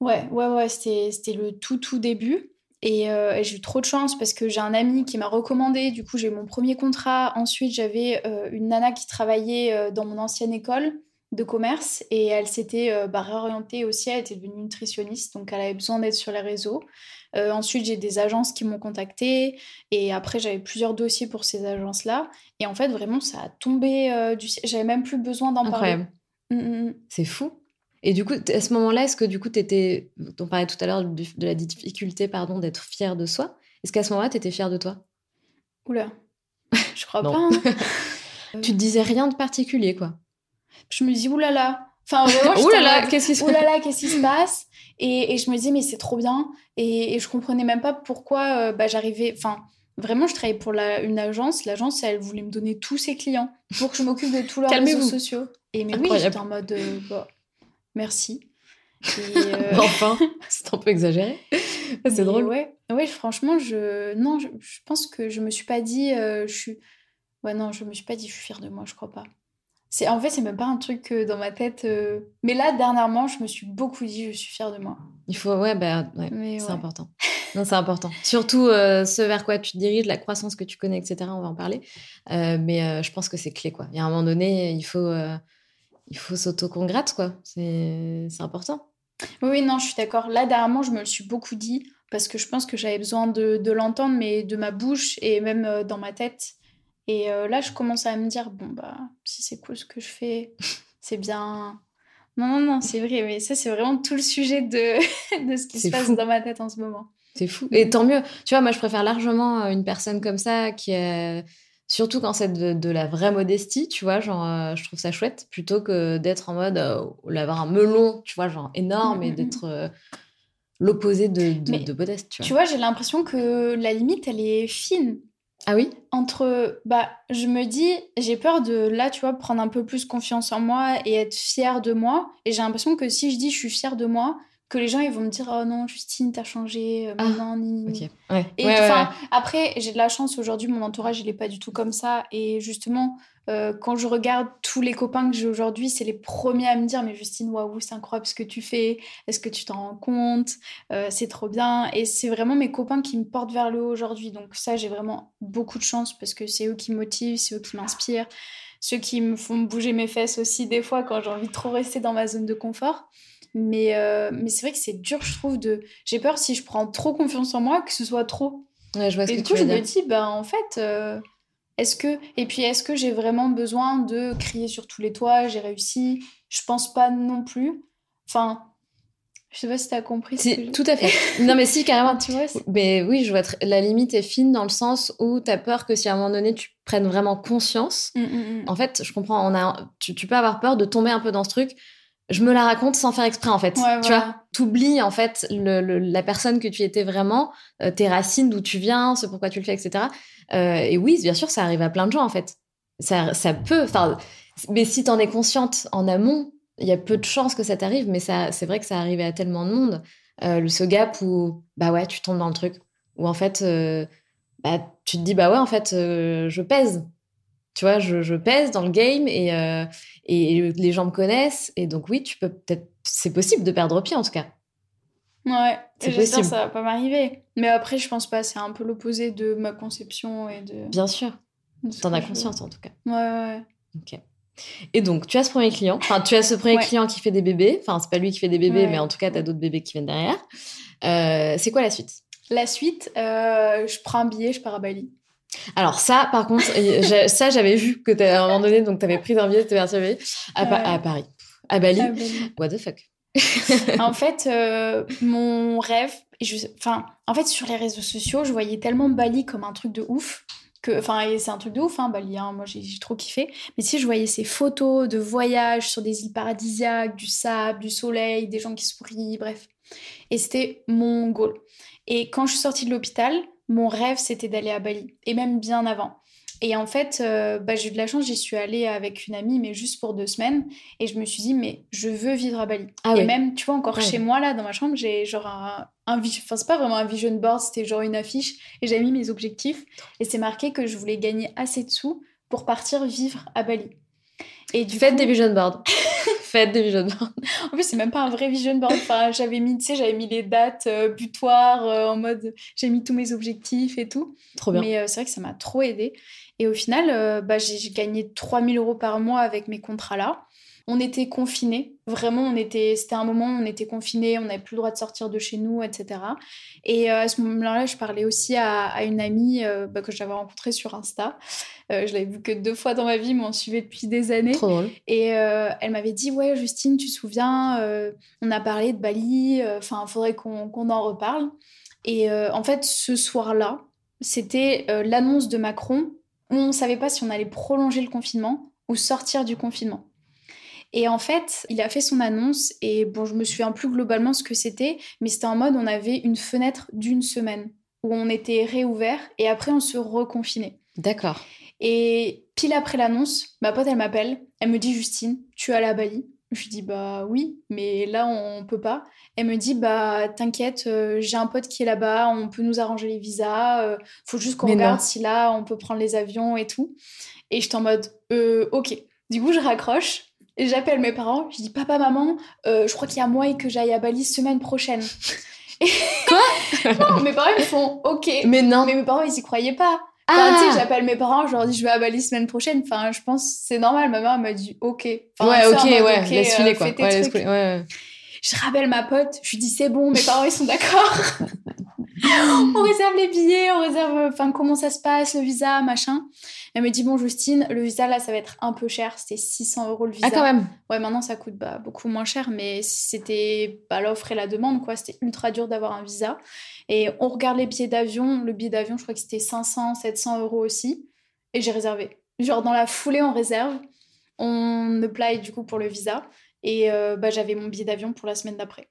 Ouais, ouais, ouais, c'était le tout, tout début. Euh, et, j'ai eu trop de chance parce que j'ai un ami qui m'a recommandé. Du coup, j'ai eu mon premier contrat. Ensuite, j'avais euh, une nana qui travaillait dans mon ancienne école de commerce et elle s'était bah, réorientée aussi, elle était devenue nutritionniste, donc elle avait besoin d'être sur les réseaux. Ensuite, j'ai des agences qui m'ont contactée et après, j'avais plusieurs dossiers pour ces agences-là. Et en fait, vraiment, ça a tombé du ciel. J'avais même plus besoin d'en parler. Mmh, mmh, mmh. C'est fou. Et du coup, à ce moment-là, est-ce que du coup, tu étais. On parlait tout à l'heure de, la difficulté pardon, d'être fière de soi. Est-ce qu'à ce, moment-là, tu étais fière de toi? Oula, je crois pas. Hein. tu te disais rien de particulier, quoi. Je me dis, oulala. Enfin, vraiment, oulala, qu'est-ce qui se passe Oulala, qu'est-ce qui se passe et, et, je me disais, mais c'est trop bien. Et, et, je comprenais même pas pourquoi euh, bah, j'arrivais. Enfin, vraiment, je travaillais pour la, une agence. L'agence, elle voulait me donner tous ses clients pour que je m'occupe de tous leurs réseaux sociaux. Et mais oui, j'étais en mode, euh, bah, merci. Euh, enfin, c'est un peu exagéré. c'est drôle. Ouais, ouais franchement, je non, je, pense que je me suis pas dit, euh, je suis, ouais non, je me suis pas dit, je suis fière de moi, je crois pas. C'est en fait, c'est même pas un truc dans ma tête. Euh, mais là, dernièrement, je me suis beaucoup dit, je suis fière de moi. Il faut, ouais, bah, c'est important. Non, c'est important. Surtout ce vers quoi tu te diriges, la croissance que tu connais, etc. On va en parler. mais je pense que c'est clé, quoi. Il y a un moment donné, il faut il faut s'auto-congrate, quoi. C'est important. Oui, non, je suis d'accord. Là, dernièrement, je me le suis beaucoup dit parce que je pense que j'avais besoin de, l'entendre, mais de ma bouche et même euh, dans ma tête. Et euh, là, je commence à me dire, bon, bah, si c'est cool ce que je fais, c'est bien. Non, non, non, c'est vrai, mais ça, c'est vraiment tout le sujet de, de ce qui se passe dans ma tête en ce moment. C'est fou. Et tant mieux. Tu vois, moi, je préfère largement une personne comme ça qui est Surtout quand c'est de, la vraie modestie, tu vois, genre, euh, je trouve ça chouette, plutôt que d'être en mode, euh, d'avoir un melon, tu vois, genre énorme, et mm, mm, mm. d'être euh, l'opposé de, de, modeste, tu vois. Tu vois, j'ai l'impression que la limite, elle est fine. Ah oui? Entre, bah, je me dis, j'ai peur de, là, tu vois, prendre un peu plus confiance en moi et être fière de moi. Et j'ai l'impression que si je dis je suis fière de moi, que les gens ils vont me dire oh non Justine t'as changé euh, ah, maintenant ni... et enfin après j'ai de la chance aujourd'hui mon entourage il est pas du tout comme ça. Et justement euh, quand je regarde tous les copains que j'ai aujourd'hui c'est les premiers à me dire mais Justine waouh c'est incroyable ce que tu fais. Est-ce que tu t'en rends compte? Euh, c'est trop bien. Et c'est vraiment mes copains qui me portent vers le haut aujourd'hui. Donc ça j'ai vraiment beaucoup de chance parce que c'est eux qui me motivent c'est eux qui m'inspirent. Ceux qui me font bouger mes fesses aussi des fois quand j'ai envie de trop rester dans ma zone de confort mais, euh, mais c'est vrai que c'est dur, je trouve, de... J'ai peur si je prends trop confiance en moi que ce soit trop. Ouais, je vois ce et que du coup, je me dis, ben, en fait, euh, est-ce que... Et puis, est-ce que j'ai vraiment besoin de crier sur tous les toits, j'ai réussi? Je pense pas non plus. Enfin, je sais pas si t'as compris. Ce tout à fait. non, mais si, carrément. tu vois, mais oui, je vois. La limite est fine dans le sens où t'as peur que si à un moment donné tu prennes vraiment conscience. Mmh, mmh, mmh. En fait, je comprends. On a, tu, tu, peux avoir peur de tomber un peu dans ce truc je me la raconte sans faire exprès en fait. tu vois, t'oublies en fait le, la personne que tu étais vraiment, euh, tes racines, d'où tu viens, ce pourquoi tu le fais, etc. Euh, et oui, bien sûr, ça arrive à plein de gens en fait. Ça, ça peut, enfin, mais si t'en es consciente en amont, il y a peu de chances que ça t'arrive, mais ça, c'est vrai que ça arrive à tellement de monde. Euh, le ce gap où, bah ouais, tu tombes dans le truc, où en fait, bah, tu te dis, bah ouais, en fait, je pèse. Tu vois, je, je, pèse dans le game et, euh, et les gens me connaissent. Et donc, oui, tu peux peut-être. C'est possible de perdre pied en tout cas. Ouais, j'espère que ça va pas m'arriver. Mais après, je pense pas. C'est un peu l'opposé de ma conception et de. Bien sûr. T'en as conscience en tout cas. Ouais, ouais. Ok. Et donc, tu as ce premier client. Enfin, tu as ce premier client qui fait des bébés. Enfin, c'est pas lui qui fait des bébés, mais en tout cas, tu as d'autres bébés qui viennent derrière. Euh, c'est quoi la suite? La suite, euh, je prends un billet, je pars à Bali. Alors ça, par contre, ça j'avais vu que à un moment donné, donc avais pris un billet, t'avais un à, à, Paris, à Bali. What the fuck? En fait, euh, mon rêve, enfin, en fait, sur les réseaux sociaux, je voyais tellement Bali comme un truc de ouf que, enfin, c'est un truc de ouf, hein, Bali. Hein, moi, j'ai trop kiffé. Mais si je voyais ces photos de voyages sur des îles paradisiaques, du sable, du soleil, des gens qui sourient, bref. Et c'était mon goal. Et quand je suis sortie de l'hôpital, mon rêve, c'était d'aller à Bali, et même bien avant. Et en fait, euh, bah, j'ai eu de la chance, j'y suis allée avec une amie, mais juste pour deux semaines. Et je me suis dit, mais je veux vivre à Bali. Ah et même, tu vois, encore chez moi, là, dans ma chambre, j'ai genre un, enfin, c'est pas vraiment un vision board, c'était genre une affiche. Et j'ai mis mes objectifs. Et c'est marqué que je voulais gagner assez de sous pour partir vivre à Bali. Et du Faites des vision boards. Faites des vision boards. en plus, c'est même pas un vrai vision board. Enfin, j'avais mis, tu sais, j'avais mis les dates euh, butoirs euh, en mode, j'ai mis tous mes objectifs et tout. Trop bien. Mais euh, c'est vrai que ça m'a trop aidé. Et au final, bah, j'ai gagné 3000 euros par mois avec mes contrats là. On était confinés. Vraiment, on était, c'était un moment où on était confinés, on n'avait plus le droit de sortir de chez nous, etc. Et euh, à ce moment-là, je parlais aussi à, une amie euh, bah, que j'avais rencontrée sur Insta. Euh, je l'avais vue que deux fois dans ma vie, mais on suivait depuis des années. Trop drôle. Et elle m'avait dit Ouais, Justine, tu te souviens, on a parlé de Bali, enfin, il faudrait qu'on, qu'on en reparle. Et en fait, ce soir-là, c'était l'annonce de Macron où on ne savait pas si on allait prolonger le confinement ou sortir du confinement. Et en fait, il a fait son annonce et bon, je me souviens plus globalement ce que c'était, mais c'était en mode on avait une fenêtre d'une semaine où on était réouvert et après on se reconfinait. D'accord. Et pile après l'annonce, ma pote elle m'appelle, elle me dit Justine, tu à la Bali? Je lui dis bah oui, mais là on peut pas. Elle me dit bah t'inquiète, euh, j'ai un pote qui est là-bas, on peut nous arranger les visas, euh, faut juste qu'on regarde si là on peut prendre les avions et tout. Et j'étais en mode euh, ok. Du coup je raccroche et j'appelle mes parents, je dis papa, maman, euh, je crois qu'il y a moyen que j'aille à Bali semaine prochaine. Quoi? Non, mes parents ils me font ok. Mais non. Mais mes parents ils y croyaient pas. Enfin, ah. j'appelle mes parents, je leur dis je vais à Bali semaine prochaine. Enfin, je pense c'est normal. Ma mère m'a dit ok. ouais, ok, ouais, laisse filer euh, quoi. Ouais, ouais, ouais. Je rappelle ma pote, je lui dis c'est bon, mes parents ils sont d'accord. on réserve les billets, on réserve, enfin comment ça se passe, le visa, machin. Elle me dit bon Justine, le visa là ça va être un peu cher, c'était 600 euros le visa. Ah quand même. Ouais maintenant ça coûte bah, beaucoup moins cher, mais c'était bah, l'offre et la demande quoi, c'était ultra dur d'avoir un visa. Et on regarde les billets d'avion, le billet d'avion je crois que c'était 500, 700 euros aussi, et j'ai réservé. Genre dans la foulée on réserve, on apply du coup pour le visa, et euh, bah, j'avais mon billet d'avion pour la semaine d'après.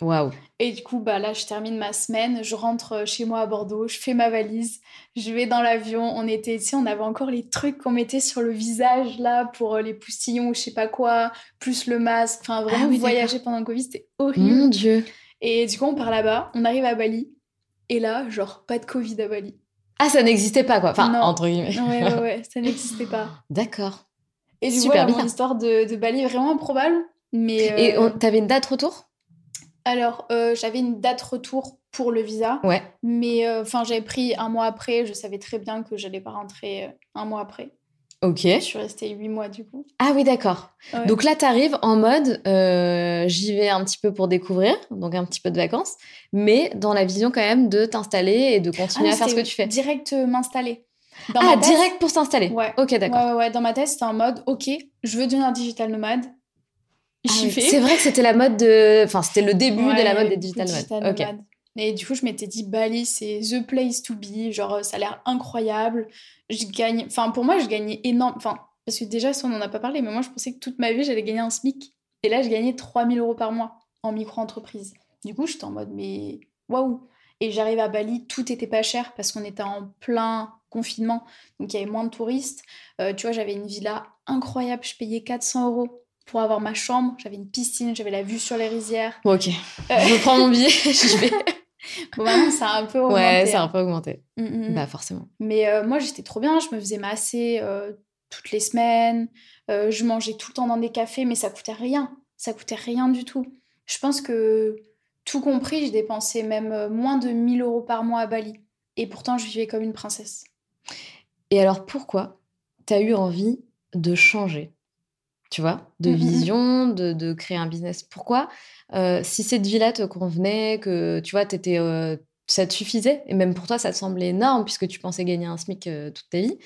Waouh. Et du coup, bah là, je termine ma semaine, je rentre euh, chez moi à Bordeaux, je fais ma valise, je vais dans l'avion. On était, tu on avait encore les trucs qu'on mettait sur le visage là pour euh, les poustillons ou je sais pas quoi, plus le masque. Enfin, vraiment, ah voyager pendant le Covid, c'était horrible. Mon Dieu. Et du coup, on part là-bas, on arrive à Bali, et là, genre, pas de Covid à Bali. Ah, ça n'existait pas quoi. Enfin, entre guillemets. Ouais, ouais, ouais, ça n'existait pas. D'accord. Et du coup, mon histoire de, de Bali vraiment improbable. Mais, Et euh, t'avais une date retour? Alors, euh, j'avais une date retour pour le visa. Ouais. Mais euh, enfin, j'avais pris un mois après. Je savais très bien que j'allais pas rentrer euh, un mois après. Ok. Je suis restée huit mois du coup. Ah oui, d'accord. Donc là, tu arrives en mode j'y vais un petit peu pour découvrir, donc un petit peu de vacances, mais dans la vision quand même de t'installer et de continuer ah, à faire ce que tu fais. Direct m'installer. ah, direct pour s'installer. Ouais. Ok, d'accord. Ouais, ouais, Dans ma tête, c'était en mode ok, je veux devenir digital nomade. Ah c'est vrai que c'était la mode de. Enfin, c'était le début de la mode des digital, nomades. Et du coup, je m'étais dit, Bali, c'est the place to be. Genre, ça a l'air incroyable. Je gagne. Enfin, pour moi, je gagnais énorme. Enfin, parce que déjà, ça, on n'en a pas parlé, mais moi, je pensais que toute ma vie, j'allais gagner un SMIC. Et là, je gagnais 3000 euros par mois en micro-entreprise. Du coup, j'étais en mode, mais waouh! Et j'arrive à Bali, tout était pas cher parce qu'on était en plein confinement. Donc, il y avait moins de touristes. Euh, tu vois, j'avais une villa incroyable. Je payais 400 euros pour avoir ma chambre. J'avais une piscine, j'avais la vue sur les rizières. ok. Euh. Je prends mon billet, je vais. Bon, maintenant, ça a un peu augmenté. Ouais, ça a un peu augmenté. Mm. Bah, forcément. Mais euh, moi, j'étais trop bien. Je me faisais masser euh, toutes les semaines. je mangeais tout le temps dans des cafés, mais ça coûtait rien. Ça coûtait rien du tout. Je pense que, tout compris, je dépensais même moins de 1000 euros par mois à Bali. Et pourtant, je vivais comme une princesse. Et alors, pourquoi tu as eu envie de changer? Tu vois, de mmh vision, de, créer un business. Pourquoi? Euh, Si cette vie-là te convenait, que tu vois, étais, euh, ça te suffisait, et même pour toi, ça te semblait énorme puisque tu pensais gagner un SMIC euh, toute ta vie,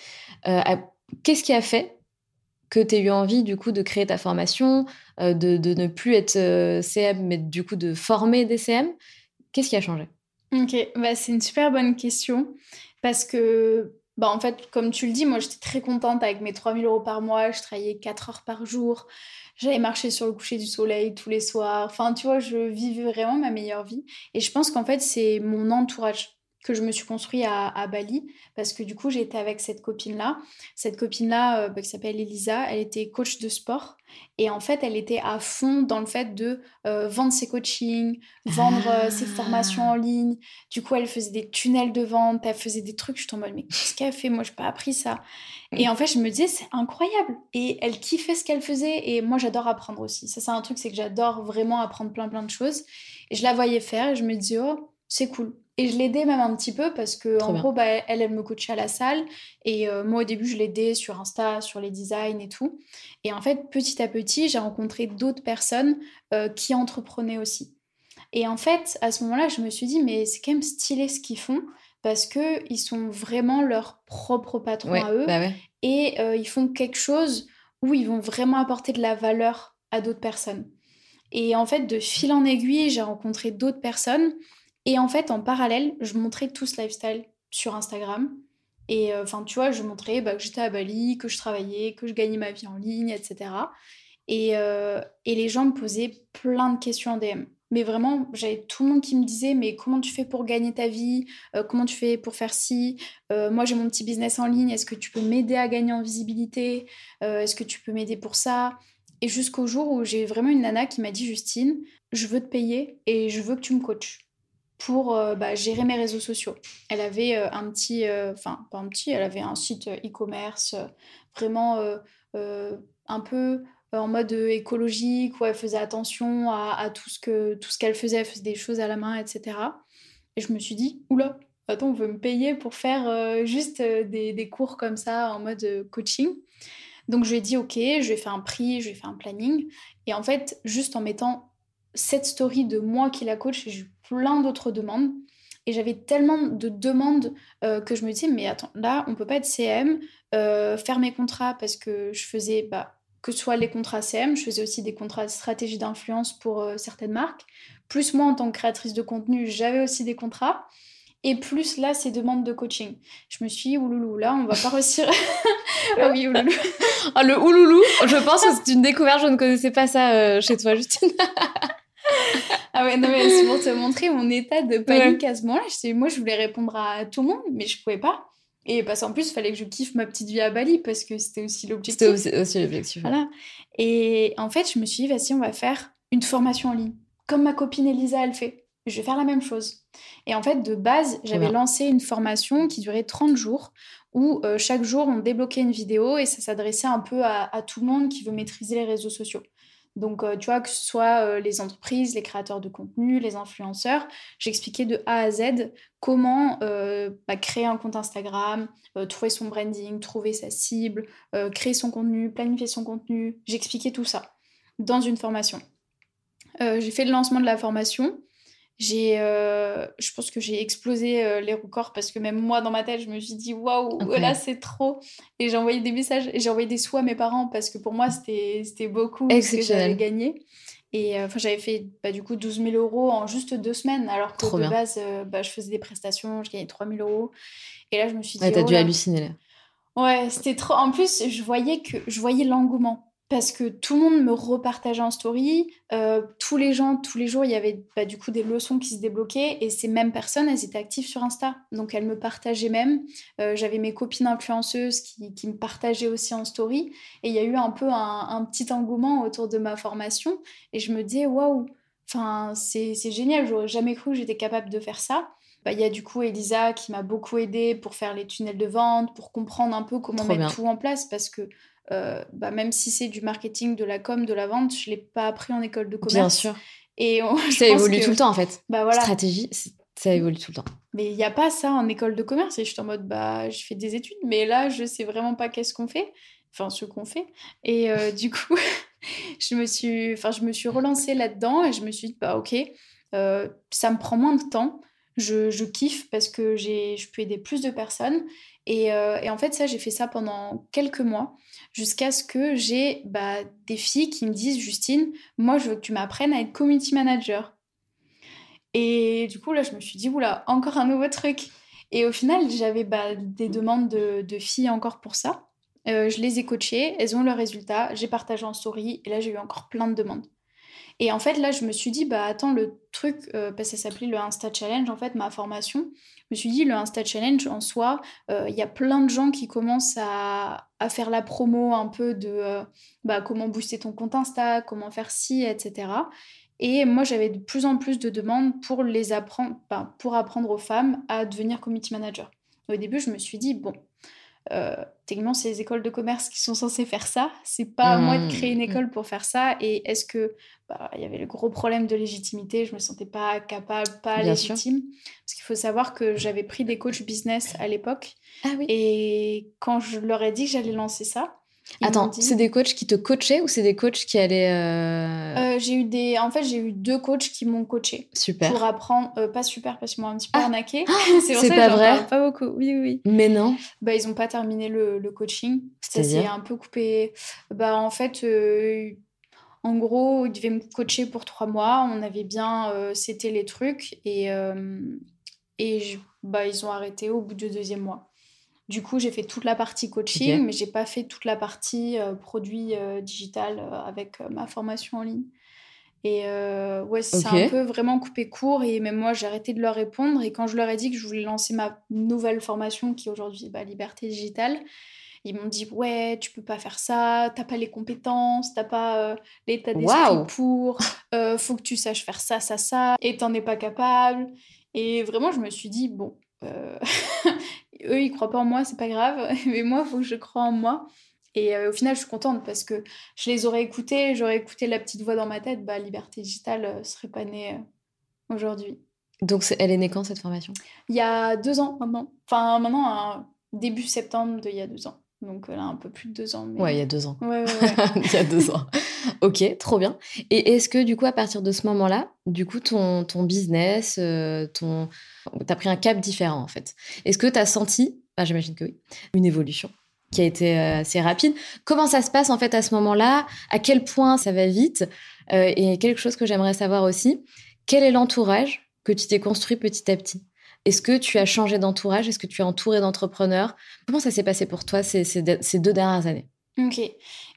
qu'est-ce qui a fait que tu aies eu envie du coup de créer ta formation, de, ne plus être CM, mais du coup de former des CM Qu'est-ce qui a changé? Ok, bah, c'est une super bonne question parce que bah en fait, comme tu le dis, moi j'étais très contente avec mes 3000 euros par mois, je travaillais 4 heures par jour, j'allais marcher sur le coucher du soleil tous les soirs, enfin tu vois, je vivais vraiment ma meilleure vie. Et je pense qu'en fait c'est mon entourage que je me suis construit à, Bali parce que du coup j'étais avec cette copine là cette copine là euh, bah, qui s'appelle Elisa elle était coach de sport. Et en fait elle était à fond dans le fait de euh, vendre ses coachings vendre euh, ses formations en ligne. Du coup elle faisait des tunnels de vente elle faisait des trucs. Je suis en mode mais qu'est-ce qu'elle fait? Moi j'ai pas appris ça. Et en fait je me disais c'est incroyable. Et elle kiffait ce qu'elle faisait. Et moi j'adore apprendre aussi. Ça c'est un truc c'est que j'adore vraiment apprendre plein plein de choses. Et je la voyais faire et je me disais oh c'est cool Et je l'aidais même un petit peu parce que, en gros, bah, elle, elle me coachait à la salle. Et euh, moi, au début, je l'aidais sur Insta, sur les designs et tout. Et en fait, petit à petit, j'ai rencontré d'autres personnes euh, qui entreprenaient aussi. Et en fait, à ce moment-là, je me suis dit, mais c'est quand même stylé ce qu'ils font parce qu'ils sont vraiment leur propre patron à eux. Bah et euh, ils font quelque chose où ils vont vraiment apporter de la valeur à d'autres personnes. Et en fait, de fil en aiguille, j'ai rencontré d'autres personnes et en fait, en parallèle, je montrais tout ce lifestyle sur Instagram. Et euh, enfin, tu vois, je montrais bah, que j'étais à Bali, que je travaillais, que je gagnais ma vie en ligne, etc. Et, euh, et les gens me posaient plein de questions en DM. Mais vraiment, j'avais tout le monde qui me disait Mais comment tu fais pour gagner ta vie? Euh, Comment tu fais pour faire ci? Moi, j'ai mon petit business en ligne. Est-ce que tu peux m'aider à gagner en visibilité? Est-ce que tu peux m'aider pour ça? Et jusqu'au jour où j'ai vraiment une nana qui m'a dit Justine, je veux te payer et je veux que tu me coaches pour euh, bah, gérer mes réseaux sociaux. Elle avait euh, un petit, euh, enfin pas un petit, elle avait un site e-commerce vraiment un peu en mode écologique où elle faisait attention à, tout ce que tout ce qu'elle faisait, elle faisait des choses à la main, etc. Et je me suis dit, oula, attends, on veut me payer pour faire juste des, des, cours comme ça en mode coaching. Donc je lui ai dit, ok, je vais faire un prix, je vais faire un planning. Et en fait, juste en mettant cette story de moi qui la coach, j'ai eu plein d'autres demandes. Et j'avais tellement de demandes euh, que je me disais, mais attends, là, on peut pas être CM, euh, faire mes contrats parce que je faisais, bah, que ce soit les contrats CM, je faisais aussi des contrats de stratégie d'influence pour euh, certaines marques. Plus moi, en tant que créatrice de contenu, j'avais aussi des contrats. Et plus là, ces demandes de coaching. Je me suis dit, ouloulou, là, on va pas réussir. ah oui, ouloulou. Ah, le ouloulou, je pense que c'est une découverte, je ne connaissais pas ça chez toi, Justine. ah ouais, non, mais c'est pour te montrer mon état de panique à ce moment-là. Moi, je voulais répondre à tout le monde, mais je pouvais pas. Et parce qu'en plus, il fallait que je kiffe ma petite vie à Bali parce que c'était aussi l'objectif. C'était aussi, l'objectif. Voilà. Et en fait, je me suis dit, vas-y, on va faire une formation en ligne. Comme ma copine Elisa, elle fait. Je vais faire la même chose. Et en fait, de base, j'avais lancé une formation qui durait 30 jours où euh, chaque jour, on débloquait une vidéo et ça s'adressait un peu à, à, tout le monde qui veut maîtriser les réseaux sociaux. Donc, euh, tu vois, que ce soit euh, les entreprises, les créateurs de contenu, les influenceurs, j'expliquais de A à Z comment euh, bah, créer un compte Instagram, trouver son branding, trouver sa cible, créer son contenu, planifier son contenu. J'expliquais tout ça dans une formation. j'ai fait le lancement de la formation j'ai euh, je pense que j'ai explosé euh, les records parce que même moi dans ma tête je me suis dit waouh là c'est trop. Et j'ai envoyé des messages et j'ai envoyé des sous à mes parents parce que pour moi c'était c'était beaucoup ce que j'avais gagné. Et euh, enfin j'avais fait bah, du coup 12 000 euros en juste deux semaines alors que de base bah, je faisais des prestations je gagnais 3 000 euros. Et là je me suis dit ouais, t'as dû halluciner là. Ouais c'était trop. En plus je voyais que je voyais l'engouement parce que tout le monde me repartageait en story. Euh, tous les gens, tous les jours, il y avait bah, du coup des leçons qui se débloquaient et ces mêmes personnes, elles étaient actives sur Insta. Donc elles me partageaient même. Euh, j'avais mes copines influenceuses qui, me partageaient aussi en story. Et il y a eu un peu un, petit engouement autour de ma formation. Et je me disais, waouh, enfin, c'est génial, j'aurais jamais cru que j'étais capable de faire ça. Bah, il y a du coup Elisa qui m'a beaucoup aidée pour faire les tunnels de vente, pour comprendre un peu comment mettre tout en place parce que euh, bah, même si c'est du marketing, de la com, de la vente, je ne l'ai pas appris en école de commerce. Bien sûr. Et ça évolue tout le temps en fait. Bah, voilà. Stratégie, ça évolue tout le temps. Mais il n'y a pas ça en école de commerce. Et je suis en mode, bah, je fais des études, mais là, je sais vraiment pas qu'est-ce qu'on fait. Enfin, ce qu'on fait. Et euh, du coup, je, me suis, je me suis relancée là-dedans et je me suis dit, bah, ok, euh, ça me prend moins de temps. Je, je kiffe parce que je peux aider plus de personnes. Et, et en fait, ça, j'ai fait ça pendant quelques mois jusqu'à ce que j'ai bah, des filles qui me disent Justine, moi je veux que tu m'apprennes à être community manager. Et du coup, là, je me suis dit, oula, encore un nouveau truc. Et au final, j'avais bah, des demandes de, filles encore pour ça. Euh, je les ai coachées, elles ont leurs résultats, j'ai partagé en story, et là, j'ai eu encore plein de demandes. Et en fait, là, je me suis dit, bah attends, le truc, euh, parce que ça s'appelait le Insta Challenge, en fait, ma formation, je me suis dit, le Insta Challenge, en soi, euh, il y a plein de gens qui commencent à, à faire la promo un peu de euh, bah, comment booster ton compte Insta, comment faire ci, etc. Et moi, j'avais de plus en plus de demandes pour les apprendre, pour apprendre aux femmes à devenir community manager. Au début, je me suis dit, bon, techniquement, c'est les écoles de commerce qui sont censées faire ça. C'est pas à moi de créer une Mmh. école pour faire ça. Et est-ce que bah, il y avait le gros problème de légitimité Je me sentais pas capable, pas Bien sûr. légitime. Parce qu'il faut savoir que j'avais pris des coachs business à l'époque. Ah oui. Et quand je leur ai dit que j'allais lancer ça, Attends, c'est des coachs qui te coachaient ou c'est des coachs qui allaient. euh, Euh, j'ai eu des, en fait, j'ai eu deux coachs qui m'ont coaché Super. pour apprendre. euh, pas super parce qu'ils m'ont un petit peu Ah. arnaqué. c'est pour c'est ça pas que vrai parle pas beaucoup. Oui, oui. Mais non. Bah, ils ont pas terminé le, le coaching. Ça s'est un peu coupé. Bah, en fait, en gros, ils devaient me coacher pour trois mois. On avait bien, c'était les trucs et et je- bah, ils ont arrêté au bout du deuxième mois. Du coup, j'ai fait toute la partie coaching, Ok. mais j'ai pas fait toute la partie euh, produit euh, digital euh, avec euh, ma formation en ligne. Et ouais, c'est Ok. un peu vraiment coupé court. Et même moi, j'ai arrêté de leur répondre. Et quand je leur ai dit que je voulais lancer ma nouvelle formation, qui est aujourd'hui bah, Liberté Digitale, ils m'ont dit Ouais, tu peux pas faire ça, t'as pas les compétences, t'as pas euh, l'état d'esprit pour, euh, faut que tu saches faire ça, ça, ça, et t'en es pas capable. Et vraiment, je me suis dit Bon, euh, eux, ils croient pas en moi, c'est pas grave, mais moi, il faut que je croie en moi. Et euh, au final, je suis contente parce que je les aurais écoutés, j'aurais écouté la petite voix dans ma tête, bah, Liberté Digitale euh, serait pas née euh, aujourd'hui. Donc, elle est née quand cette formation? Il y a deux ans maintenant. Enfin, maintenant, début septembre de il y a deux ans. Donc euh, là, un peu plus de deux ans. Mais... Ouais, il y a deux ans. Ouais, ouais, ouais. il y a deux ans. Ok, trop bien. Et est-ce que du coup, à partir de ce moment-là, du coup, ton, ton business, euh, ton... tu as pris un cap différent en fait? Est-ce que tu as senti, ah, j'imagine que oui, une évolution qui a été euh, assez rapide? Comment ça se passe en fait à ce moment-là? À quel point ça va vite? Euh, Et quelque chose que j'aimerais savoir aussi, quel est l'entourage que tu t'es construit petit à petit? Est-ce que tu as changé d'entourage? Est-ce que tu es entouré d'entrepreneurs? Comment ça s'est passé pour toi ces, ces de- ces deux dernières années? Ok.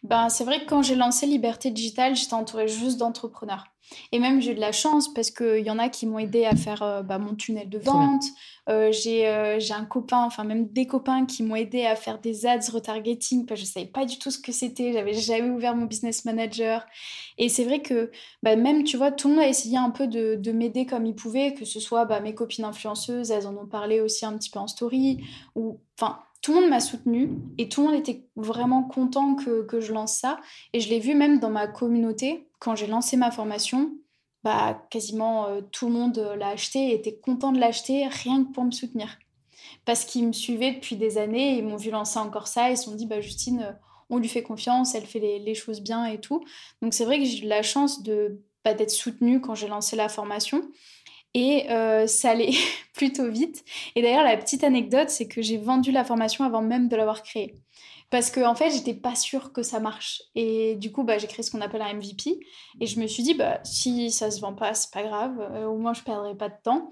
Ben, c'est vrai que quand j'ai lancé Liberté Digitale, j'étais entourée juste d'entrepreneurs. Et même, j'ai eu de la chance parce qu'il y en a qui m'ont aidé à faire euh, bah, mon tunnel de vente. Euh, j'ai euh, j'ai un copain, enfin même des copains qui m'ont aidé à faire des ads retargeting parce que je savais pas du tout ce que c'était. J'avais jamais ouvert mon business manager. Et c'est vrai que bah, même, tu vois, tout le monde a essayé un peu de, de m'aider comme il pouvait, que ce soit bah, mes copines influenceuses, elles en ont parlé aussi un petit peu en story, ou enfin, tout le monde m'a soutenue et tout le monde était vraiment content que, que je lance ça. Et je l'ai vu même dans ma communauté, quand j'ai lancé ma formation, bah, quasiment euh, tout le monde euh, l'a acheté et était content de l'acheter rien que pour me soutenir. Parce qu'ils me suivaient depuis des années, ils m'ont vu lancer encore ça, ils se sont dit, bah, Justine, euh, on lui fait confiance, elle fait les, les choses bien et tout. Donc c'est vrai que j'ai eu la chance de bah, d'être soutenue quand j'ai lancé la formation. Et euh, ça allait plutôt vite. Et d'ailleurs, la petite anecdote, c'est que j'ai vendu la formation avant même de l'avoir créée. Parce que en fait, j'étais pas sûre que ça marche. Et du coup, bah, j'ai créé ce qu'on appelle un MVP. Et je me suis dit, bah, si ça se vend pas, c'est pas grave. Euh, au moins, je perdrai pas de temps.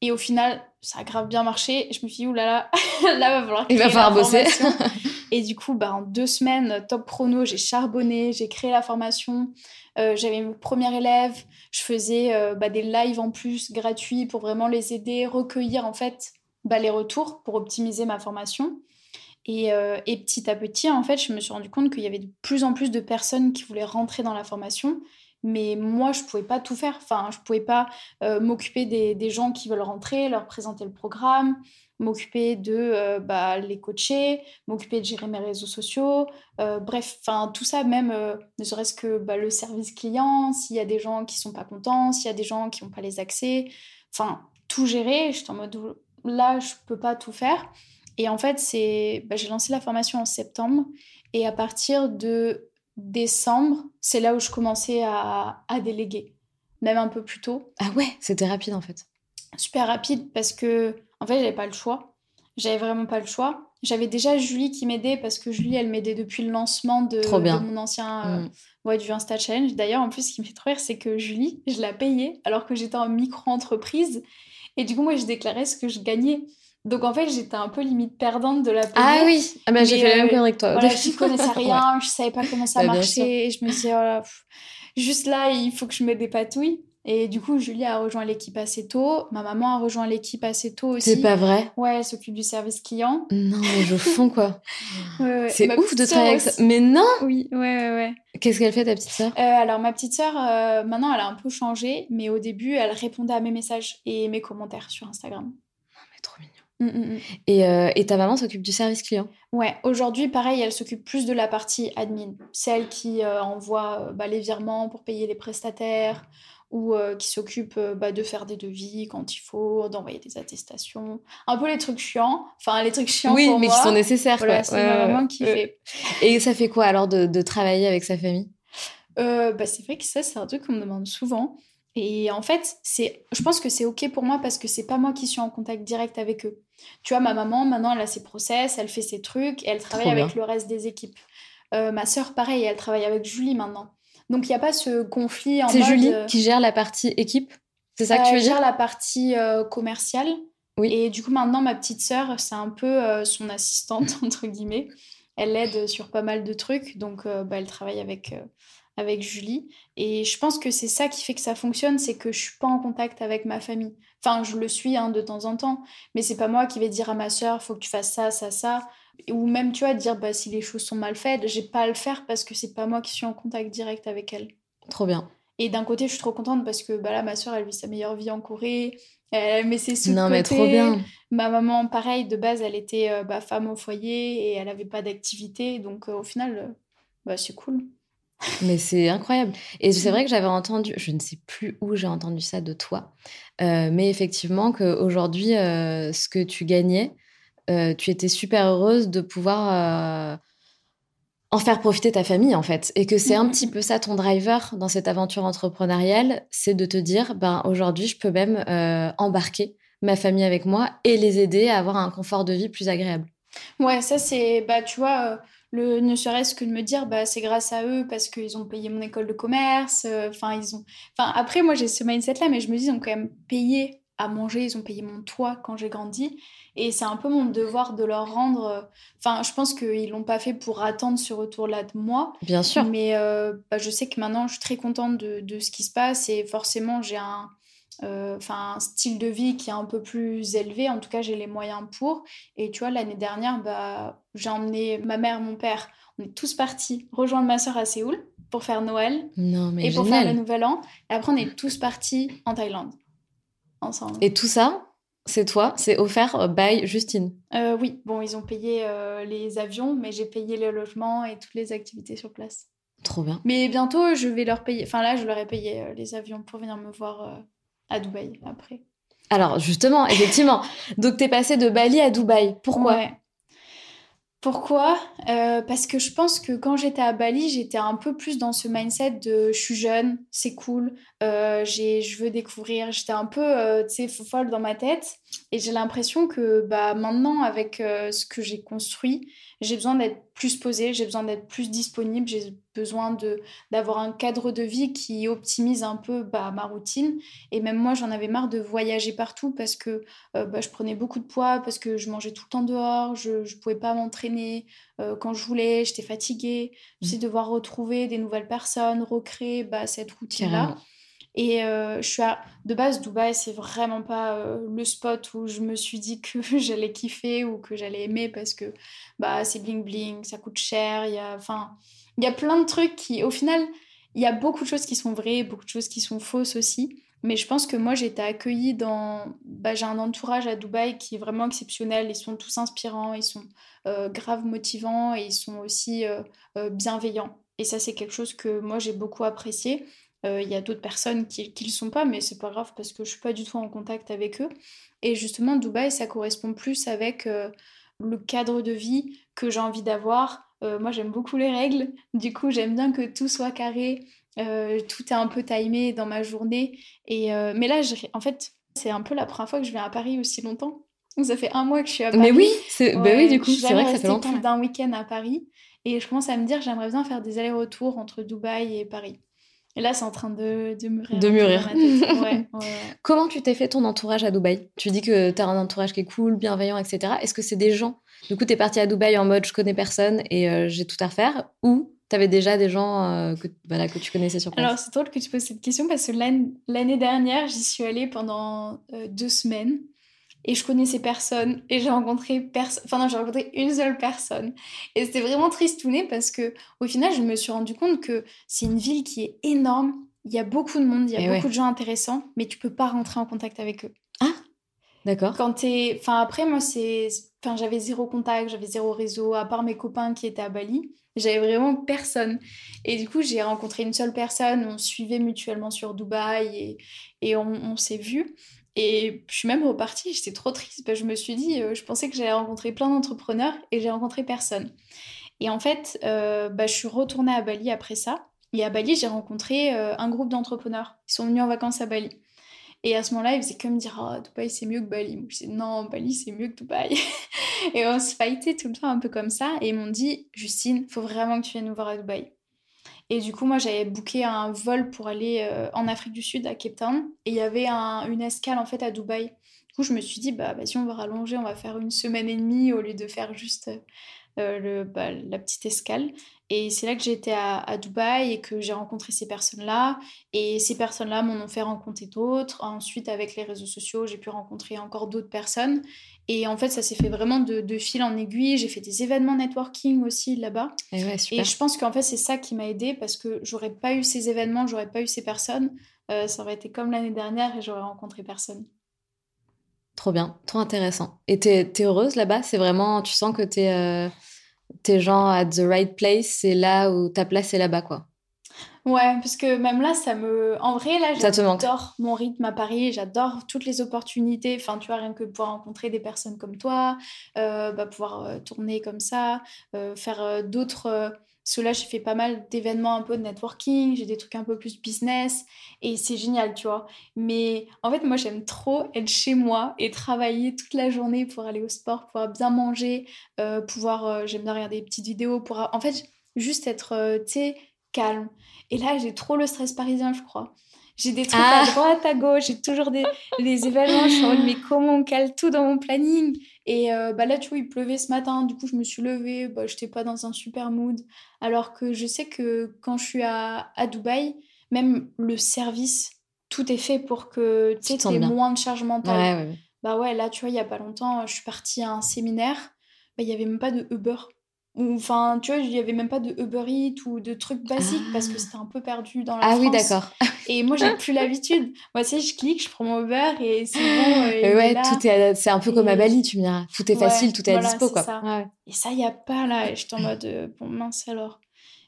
Et au final, ça a grave bien marché. Je me suis dit, oulala, là, là, va falloir Il va falloir bosser. Et du coup, bah, en deux semaines, top chrono, j'ai charbonné, j'ai créé la formation. Euh, J'avais mes premiers élèves. Je faisais euh, bah, des lives en plus gratuits pour vraiment les aider, recueillir en fait bah, les retours pour optimiser ma formation. Et, euh, et petit à petit, en fait, je me suis rendu compte qu'il y avait de plus en plus de personnes qui voulaient rentrer dans la formation. Mais moi, je pouvais pas tout faire. Enfin, je pouvais pas euh, m'occuper des, des gens qui veulent rentrer, leur présenter le programme, m'occuper de euh, bah, les coacher, m'occuper de gérer mes réseaux sociaux. Euh, bref, enfin tout ça, même ne serait-ce que bah, le service client, s'il y a des gens qui sont pas contents, s'il y a des gens qui n'ont pas les accès, enfin tout gérer. J'étais en mode là, je peux pas tout faire. Et en fait, c'est, bah, j'ai lancé la formation en septembre et à partir de décembre, c'est là où je commençais à, à déléguer, même un peu plus tôt. Ah ouais, c'était rapide en fait. super rapide parce que en fait j'avais pas le choix. J'avais vraiment pas le choix. J'avais déjà Julie qui m'aidait parce que Julie elle m'aidait depuis le lancement de, mon ancien euh, Mm. ouais, du Insta Challenge. D'ailleurs en plus ce qui me fait trop rire c'est que Julie je la payais alors que j'étais en micro-entreprise. Et du coup moi je déclarais ce que je gagnais donc en fait j'étais un peu limite perdante de la payer Ah oui, ah bah, j'ai fait la même euh, connerie que toi. voilà, j'y connaissais Ouais. rien, je savais pas comment ça Bah, marchait, et je me disais, oh là, pff, juste là, il faut que je me dépatouille. Et du coup, Julie a rejoint l'équipe assez tôt, ma maman a rejoint l'équipe assez tôt aussi. C'est pas vrai Ouais, elle s'occupe du service client. Non, mais je fonds quoi. Ouais, ouais. C'est ouf de travailler avec ça. Mais non. Oui, ouais, ouais, ouais. Qu'est-ce qu'elle fait ta petite sœur? Euh, alors, ma petite sœur, euh, maintenant, elle a un peu changé, mais au début, elle répondait à mes messages et mes commentaires sur Instagram. Mm, mm, mm. Et, euh, et, ta maman s'occupe du service client Ouais, aujourd'hui, pareil, elle s'occupe plus de la partie admin. Celle qui euh, envoie bah, les virements pour payer les prestataires ou qui s'occupe bah, de faire des devis quand il faut, d'envoyer des attestations. Un peu les trucs chiants. Enfin, les trucs chiants oui, mais qui sont nécessaires. Voilà, c'est ma maman qui fait. Et ça fait quoi alors de, de travailler avec sa famille? Bah, C'est vrai que ça, c'est un truc qu'on me demande souvent. Et en fait, c'est, je pense que c'est ok pour moi parce que c'est pas moi qui suis en contact direct avec eux. Tu vois, ma maman, maintenant, elle a ses process, elle fait ses trucs et elle travaille avec le reste des équipes. Euh, ma sœur, pareil, elle travaille avec Julie maintenant. Donc, il n'y a pas ce conflit en C'est Julie euh, qui gère la partie équipe C'est ça que tu veux dire? gère la partie euh, commerciale. Oui. Et du coup, maintenant, ma petite sœur, c'est un peu son assistante, entre guillemets. Elle l'aide sur pas mal de trucs. Donc, bah, elle travaille avec avec Julie. Et je pense que c'est ça qui fait que ça fonctionne, c'est que je suis pas en contact avec ma famille. Enfin, je le suis hein, de temps en temps, mais c'est pas moi qui vais dire à ma soeur, faut que tu fasses ça, ça, ça. Ou même, tu vois, dire, bah, si les choses sont mal faites, j'ai pas à le faire parce que c'est pas moi qui suis en contact direct avec elle. Trop bien. Et d'un côté, je suis trop contente parce que bah, là, ma soeur, elle vit sa meilleure vie en Corée. Elle met ses sous Non, mais trop bien. Ma maman, pareil, de base, elle était euh, bah, femme au foyer et elle avait pas d'activité. Donc, euh, au final, euh, bah, c'est cool. Mais c'est incroyable. Et c'est vrai que j'avais entendu, je ne sais plus où j'ai entendu ça de toi, euh, mais effectivement qu'aujourd'hui, euh, ce que tu gagnais, euh, tu étais super heureuse de pouvoir en faire profiter ta famille, en fait. Et que c'est un petit peu ça ton driver dans cette aventure entrepreneuriale, c'est de te dire, ben, aujourd'hui, je peux même embarquer ma famille avec moi et les aider à avoir un confort de vie plus agréable. Ouais, ça c'est, bah, tu vois le ne serait-ce que de me dire bah c'est grâce à eux parce qu'ils ont payé mon école de commerce euh, enfin ils ont enfin après moi j'ai ce mindset là mais je me dis ils ont quand même payé à manger ils ont payé mon toit quand j'ai grandi. Et c'est un peu mon devoir de leur rendre euh, enfin je pense qu'ils l'ont pas fait pour attendre ce retour là de moi. Bien sûr. Mais euh, bah, je sais que maintenant je suis très contente de, de ce qui se passe et forcément j'ai un enfin un style de vie qui est un peu plus élevé. En tout cas, j'ai les moyens pour. Et tu vois, l'année dernière, bah, j'ai emmené ma mère, mon père, on est tous partis rejoindre ma soeur à Séoul pour faire Noël non, mais et pour faire le Nouvel An. Et après, on est tous partis en Thaïlande ensemble. Et tout ça, c'est toi, c'est offert by Justine euh, Oui, bon, ils ont payé euh, les avions, mais j'ai payé le logement et toutes les activités sur place. Trop bien. Mais bientôt, je vais leur payer. Enfin, là, je leur ai payé les avions pour venir me voir à Dubaï après. Alors justement, effectivement, donc tu es passé de Bali à Dubaï. Pourquoi? Pourquoi? Euh, Parce que je pense que quand j'étais à Bali, j'étais un peu plus dans ce mindset de je suis jeune, c'est cool, euh, je veux découvrir. J'étais un peu, euh, tu sais, folle dans ma tête. Et j'ai l'impression que bah, maintenant, avec euh, ce que j'ai construit, j'ai besoin d'être plus posée, j'ai besoin d'être plus disponible, j'ai besoin de d'avoir un cadre de vie qui optimise un peu bah, ma routine. Et même moi, j'en avais marre de voyager partout parce que euh, bah, je prenais beaucoup de poids, parce que je mangeais tout le temps dehors, je ne pouvais pas m'entraîner euh, quand je voulais, j'étais fatiguée. Sais mmh. devoir retrouver des nouvelles personnes, recréer bah, cette routine-là. Et euh, je suis à... de base, Dubaï, c'est vraiment pas euh, le spot où je me suis dit que j'allais kiffer ou que j'allais aimer parce que bah, c'est bling bling, ça coûte cher. Il y a, enfin, y a plein de trucs qui, au final, il y a beaucoup de choses qui sont vraies, beaucoup de choses qui sont fausses aussi. Mais je pense que moi, j'ai été accueillie dans. Bah, j'ai un entourage à Dubaï qui est vraiment exceptionnel. Ils sont tous inspirants, ils sont euh, grave motivants et ils sont aussi bienveillants. Et ça, c'est quelque chose que moi, j'ai beaucoup apprécié. Euh, il y a d'autres personnes qui ne le sont pas, mais c'est pas grave parce que je suis pas du tout en contact avec eux. Et justement, Dubaï, ça correspond plus avec euh, le cadre de vie que j'ai envie d'avoir. Euh, moi, j'aime beaucoup les règles. Du coup, j'aime bien que tout soit carré, tout est un peu timé dans ma journée. Et, mais là, en fait, c'est un peu la première fois que je viens à Paris aussi longtemps. Ça fait un mois que je suis à Paris. Mais oui, bah oui du coup, c'est vrai que ça fait longtemps. plus d'un week-end à Paris. Et je commence à me dire, j'aimerais bien faire des allers-retours entre Dubaï et Paris. Et là, c'est en train de, de mûrir. De mûrir. Comment tu t'es fait ton entourage à Dubaï? Tu dis que tu as un entourage qui est cool, bienveillant, etc. Est-ce que c'est des gens Du coup, tu es parti à Dubaï en mode je connais personne et euh, j'ai tout à refaire? Ou tu avais déjà des gens euh, que, voilà, que tu connaissais sur place? Alors, c'est drôle que tu poses cette question parce que l'année dernière, j'y suis allée pendant euh, deux semaines et je connaissais personne et j'ai rencontré personne enfin non j'ai rencontré une seule personne et c'était vraiment tristouné parce que au final je me suis rendu compte que c'est une ville qui est énorme il y a beaucoup de monde il y a beaucoup de gens intéressants mais tu peux pas rentrer en contact avec eux ah D'accord. Quand t'es... Enfin, après, moi, c'est... Enfin, j'avais zéro contact, j'avais zéro réseau, à part mes copains qui étaient à Bali. J'avais vraiment personne. Et du coup, j'ai rencontré une seule personne, on suivait mutuellement sur Dubaï et, et on, on s'est vus. Et je suis même repartie, j'étais trop triste je me suis dit, euh, je pensais que j'allais rencontrer plein d'entrepreneurs et j'ai rencontré personne. Et en fait, euh, bah, je suis retournée à Bali après ça. Et à Bali, j'ai rencontré euh, un groupe d'entrepreneurs. Ils sont venus en vacances à Bali. Et à ce moment-là, ils faisaient que me dire Oh, Dubaï, c'est mieux que Bali. Moi, je disais Non, Bali, c'est mieux que Dubaï. et on se fightait tout le temps un peu comme ça. Et ils m'ont dit Justine, faut vraiment que tu viennes nous voir à Dubaï. Et du coup, moi, j'avais booké un vol pour aller euh, en Afrique du Sud, à Cape Town. Et il y avait un, une escale, en fait, à Dubaï. Du coup, je me suis dit, bah, bah, si on va rallonger, on va faire une semaine et demie au lieu de faire juste euh, bah, la petite escale. Et c'est là que été à, à, Dubaï et que j'ai rencontré ces personnes-là. Et ces personnes-là m'en ont fait rencontrer d'autres. Ensuite, avec les réseaux sociaux, j'ai pu rencontrer encore d'autres personnes. Et en fait, ça s'est fait vraiment de, de, fil en aiguille. J'ai fait des événements networking aussi là-bas. Et, ouais, et, je pense qu'en fait, c'est ça qui m'a aidé parce que j'aurais pas eu ces événements, j'aurais pas eu ces personnes. Euh, ça aurait été comme l'année dernière et j'aurais rencontré personne. Trop bien, trop intéressant. Et t'es es heureuse là-bas? C'est vraiment, tu sens que t'es euh, es genre at the right place, c'est là où ta place est là-bas, quoi. Ouais, parce que même là, ça me. En vrai, là, j'adore mon rythme à Paris, j'adore toutes les opportunités. Enfin, tu vois, rien que pouvoir rencontrer des personnes comme toi, euh, bah, pouvoir euh, tourner comme ça, euh, faire d'autres. Parce que là, j'ai fait pas mal d'événements un peu de networking, j'ai des trucs un peu plus business, et c'est génial, tu vois. Mais en fait, moi, j'aime trop être chez moi et travailler toute la journée pour aller au sport, pouvoir bien manger, pouvoir. j'aime bien regarder des petites vidéos, pour. En fait, juste être, tu sais, calme. Et là, j'ai trop le stress parisien, je crois. J'ai des trucs ah. à droite, à gauche, j'ai toujours des, des événements. Je suis en mode, mais comment on cale tout dans mon planning? Et euh, bah là, tu vois, il pleuvait ce matin, du coup, je me suis levée, bah, je n'étais pas dans un super mood. Alors que je sais que quand je suis à, à Dubaï, même le service, tout est fait pour que tu aies moins de charge mentale. Ouais, ouais. Bah ouais, là, tu vois, il y a pas longtemps, je suis partie à un séminaire, bah, il n'y avait même pas de Uber. Enfin, tu vois, il n'y avait même pas de Uber Eats ou de trucs basiques ah. parce que c'était un peu perdu dans la ah, France. Ah oui, d'accord. Et moi, j'ai plus l'habitude. Moi, tu sais, je clique, je prends mon Uber et c'est bon. Euh, ouais, tout est, c'est un peu et... comme à Bali, tu me diras. Tout est facile, tout est voilà, à dispo, quoi. Ça. Ouais. Et ça, il n'y a pas là. Et j'étais en mode, euh, bon, mince alors.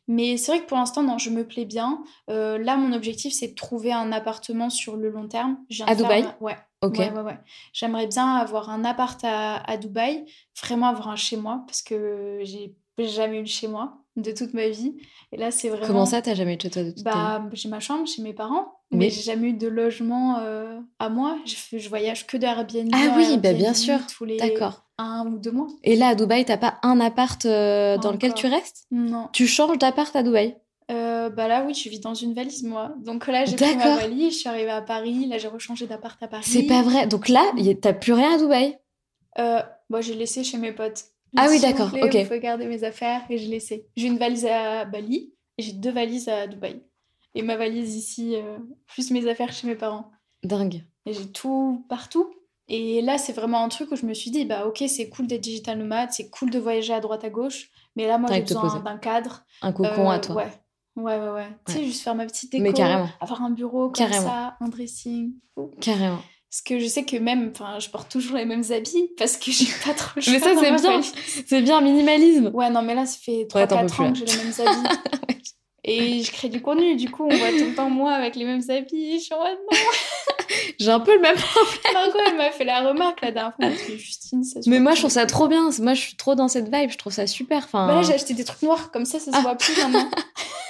Mais c'est vrai que pour l'instant, non, je me plais bien. Euh, là, mon objectif, c'est de trouver un appartement sur le long terme. À Dubaï. Ouais. Ok. Ouais, ouais, ouais. J'aimerais bien avoir un appart à, à Dubaï, vraiment avoir un chez moi, parce que j'ai jamais eu de chez moi de toute ma vie. Et là, c'est vraiment. Comment ça, t'as jamais eu de chez toi de toute bah, J'ai ma chambre chez mes parents, mais, mais j'ai jamais eu de logement euh, à moi. Je, je, voyage que de Airbnb. Ah oui, Airbnb bah bien sûr. Tous les D'accord. un ou deux mois. Et là, à Dubaï, t'as pas un appart euh, dans lequel tu restes? Non. Tu changes d'appart à Dubaï? Euh, bah là oui je vis dans une valise moi donc là j'ai pris ma valise je suis arrivée à Paris là j'ai rechangé d'appart à Paris c'est pas vrai donc là t'as plus rien à Dubaï? Euh, bah, j'ai laissé chez mes potes ah oui, d'accord, ok. Vous pouvez garder mes affaires et je laissé. J'ai une valise à Bali et j'ai deux valises à Dubaï. Et ma valise ici, euh, plus mes affaires chez mes parents. Dingue. Et j'ai tout partout. Et là, c'est vraiment un truc où je me suis dit, bah ok, c'est cool d'être digital nomade, c'est cool de voyager à droite à gauche, mais là, moi, j'ai besoin d'un cadre. Un cocon euh, à toi. Ouais. Ouais, ouais, ouais. ouais. Tu sais, juste faire ma petite déco, mais carrément. avoir un bureau comme carrément. ça, un dressing. Carrément. Parce que je sais que même, enfin, je porte toujours les mêmes habits parce que j'ai pas trop le choix. mais ça, c'est bien. C'est bien, minimalisme. Ouais, non, mais là, ça fait 3-4 ouais, ans que j'ai les mêmes habits. Et je crée du contenu, du coup, on voit tout le temps moi avec les mêmes habits. Je suis en mode non. j'ai un peu le même problème. Margot, elle m'a fait la remarque la dernière fois. Justine, ça Mais moi, je trouve ça trop bien. Moi, je suis trop dans cette vibe. Je trouve ça super. Enfin... Bah là, j'ai acheté des trucs noirs, comme ça, ça se ah. voit plus maintenant.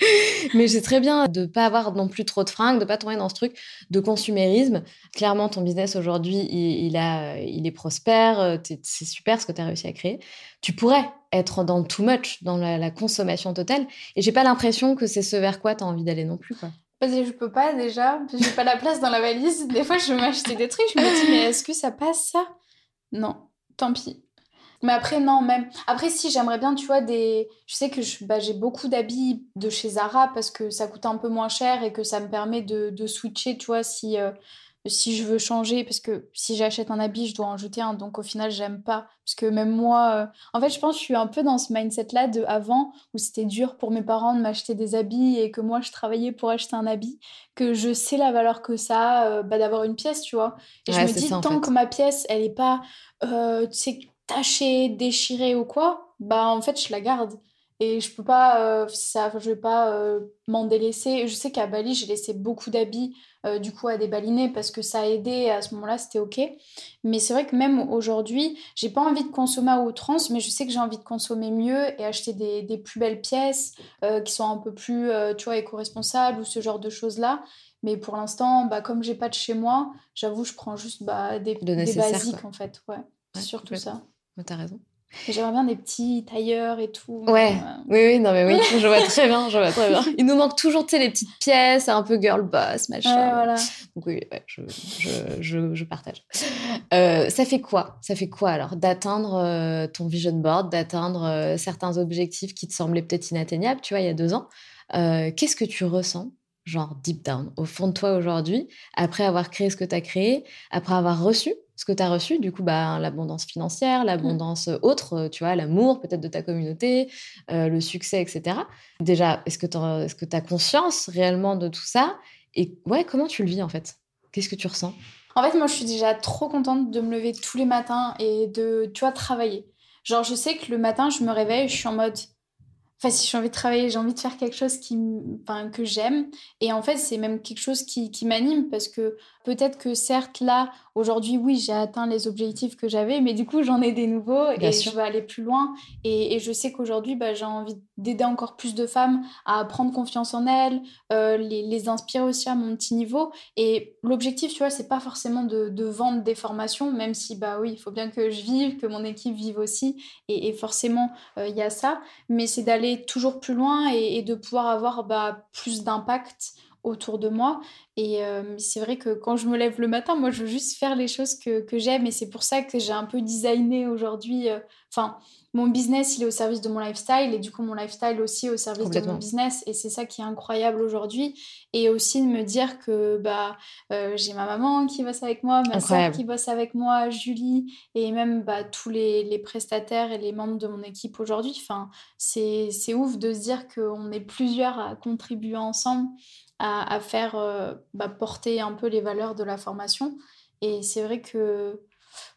Mais c'est très bien de pas avoir non plus trop de fringues, de pas tomber dans ce truc de consumérisme. Clairement, ton business aujourd'hui, il, a, il est prospère, c'est super ce que tu as réussi à créer. Tu pourrais être dans too much, dans la, consommation totale. Et j'ai pas l'impression que c'est ce vers quoi tu as envie d'aller non plus. Quoi. Parce que je peux pas déjà, j'ai pas la place dans la valise. Des fois, je veux m'acheter des trucs, je me dis, mais est-ce que ça passe ça? Non, tant pis. Mais après, non, même. Après, si, j'aimerais bien, tu vois, des. Je sais que bah, j'ai beaucoup d'habits de chez Zara parce que ça coûte un peu moins cher et que ça me permet de, de switcher, tu vois, si. Euh, si je veux changer, parce que si j'achète un habit, je dois en jeter un. Donc au final, j'aime pas. Parce que même moi, euh, en fait, je pense que je suis un peu dans ce mindset-là de avant, où c'était dur pour mes parents de m'acheter des habits et que moi, je travaillais pour acheter un habit, que je sais la valeur que ça a euh, bah, d'avoir une pièce, tu vois. Et je me dis, tant que ma pièce, elle est pas, tu sais, tachée, déchirée ou quoi, bah en fait, je la garde. Et je peux pas, euh, ça, je vais pas euh, m'en délaisser. Je sais qu'à Bali, j'ai laissé beaucoup d'habits euh, du coup à des balinés parce que ça a aidé. À ce moment-là, c'était ok. Mais c'est vrai que même aujourd'hui, j'ai pas envie de consommer à outrance, mais je sais que j'ai envie de consommer mieux et acheter des, des plus belles pièces qui sont un peu plus, tu vois, éco-responsables ou ce genre de choses-là. Mais pour l'instant, bah, comme j'ai pas de chez moi, j'avoue, je prends juste bah, des, des basiques en fait. Ouais, ouais surtout ça. T'as raison. J'aimerais bien des petits tailleurs et tout. Ouais, oui, oui, non, mais oui, je vois très bien, je vois très bien. Il nous manque toujours, tu sais, les petites pièces, un peu girl boss, machin. Ouais, voilà. Donc oui, je, je, je, je, partage. Euh, ça fait quoi? Ça fait quoi alors D'atteindre euh, ton vision board, d'atteindre euh, certains objectifs qui te semblaient peut-être inatteignables, tu vois, il y a deux ans? Qu'est-ce que tu ressens genre deep down, au fond de toi aujourd'hui, après avoir créé ce que tu as créé, après avoir reçu ce que tu as reçu, du coup, bah, l'abondance financière, mmh. l'abondance autre, euh, tu vois, l'amour peut-être de ta communauté, euh, le succès, etc. Déjà, est-ce que tu est as conscience réellement de tout ça? Et ouais, comment tu le vis en fait? Qu'est-ce que tu ressens? En fait, moi, je suis déjà trop contente de me lever tous les matins et de, tu vois, travailler. Genre, je sais que le matin, je me réveille, je suis en mode Enfin, si j'ai envie de travailler, j'ai envie de faire quelque chose qui, enfin, que j'aime. Et en fait, c'est même quelque chose qui, qui m'anime parce que peut-être que certes, là, aujourd'hui, oui, j'ai atteint les objectifs que j'avais, mais du coup, j'en ai des nouveaux et je veux aller plus loin. Et, et je sais qu'aujourd'hui, bah, j'ai envie d'aider encore plus de femmes à prendre confiance en elles, euh, les, les, inspirer aussi à mon petit niveau. Et l'objectif, tu vois, c'est pas forcément de, de, vendre des formations, même si, bah oui, il faut bien que je vive, que mon équipe vive aussi. Et, et forcément, euh, il y a ça. Mais c'est d'aller toujours plus loin et, de pouvoir avoir bah, plus d'impact autour de moi. Et euh, c'est vrai que quand je me lève le matin, moi, je veux juste faire les choses que, que j'aime. Et c'est pour ça que j'ai un peu designé aujourd'hui. Euh, enfin, mon business, il est au service de mon lifestyle. Et du coup, mon lifestyle aussi au service de mon business. Et c'est ça qui est incroyable aujourd'hui. Et aussi de me dire que bah, euh, j'ai ma maman qui bosse avec moi, ma soeur qui bosse avec moi, Julie, et même bah, tous les, les, prestataires et les membres de mon équipe aujourd'hui. Enfin, c'est ouf de se dire qu'on est plusieurs à contribuer ensemble à, faire bah, porter un peu les valeurs de la formation. Et c'est vrai que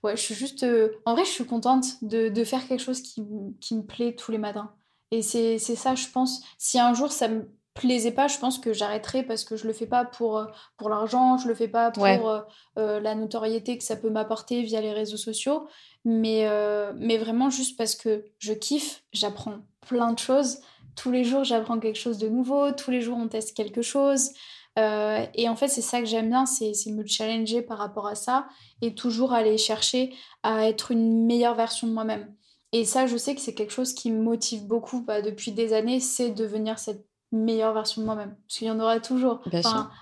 ouais, je suis juste. Euh, en vrai, je suis contente de, de faire quelque chose qui, qui, me plaît tous les matins. Et c'est ça, je pense. Si un jour ça me plaisait pas, je pense que j'arrêterai parce que je le fais pas pour, euh, pour l'argent, je le fais pas pour la notoriété que ça peut m'apporter via les réseaux sociaux, mais, mais vraiment juste parce que je kiffe, j'apprends plein de choses tous les jours, j'apprends quelque chose de nouveau, tous les jours, on teste quelque chose. Euh, et en fait, c'est ça que j'aime bien, c'est me challenger par rapport à ça et toujours aller chercher à être une meilleure version de moi-même. Et ça, je sais que c'est quelque chose qui me motive beaucoup bah, depuis des années, c'est devenir cette meilleure version de moi-même. Parce qu'il y en aura toujours.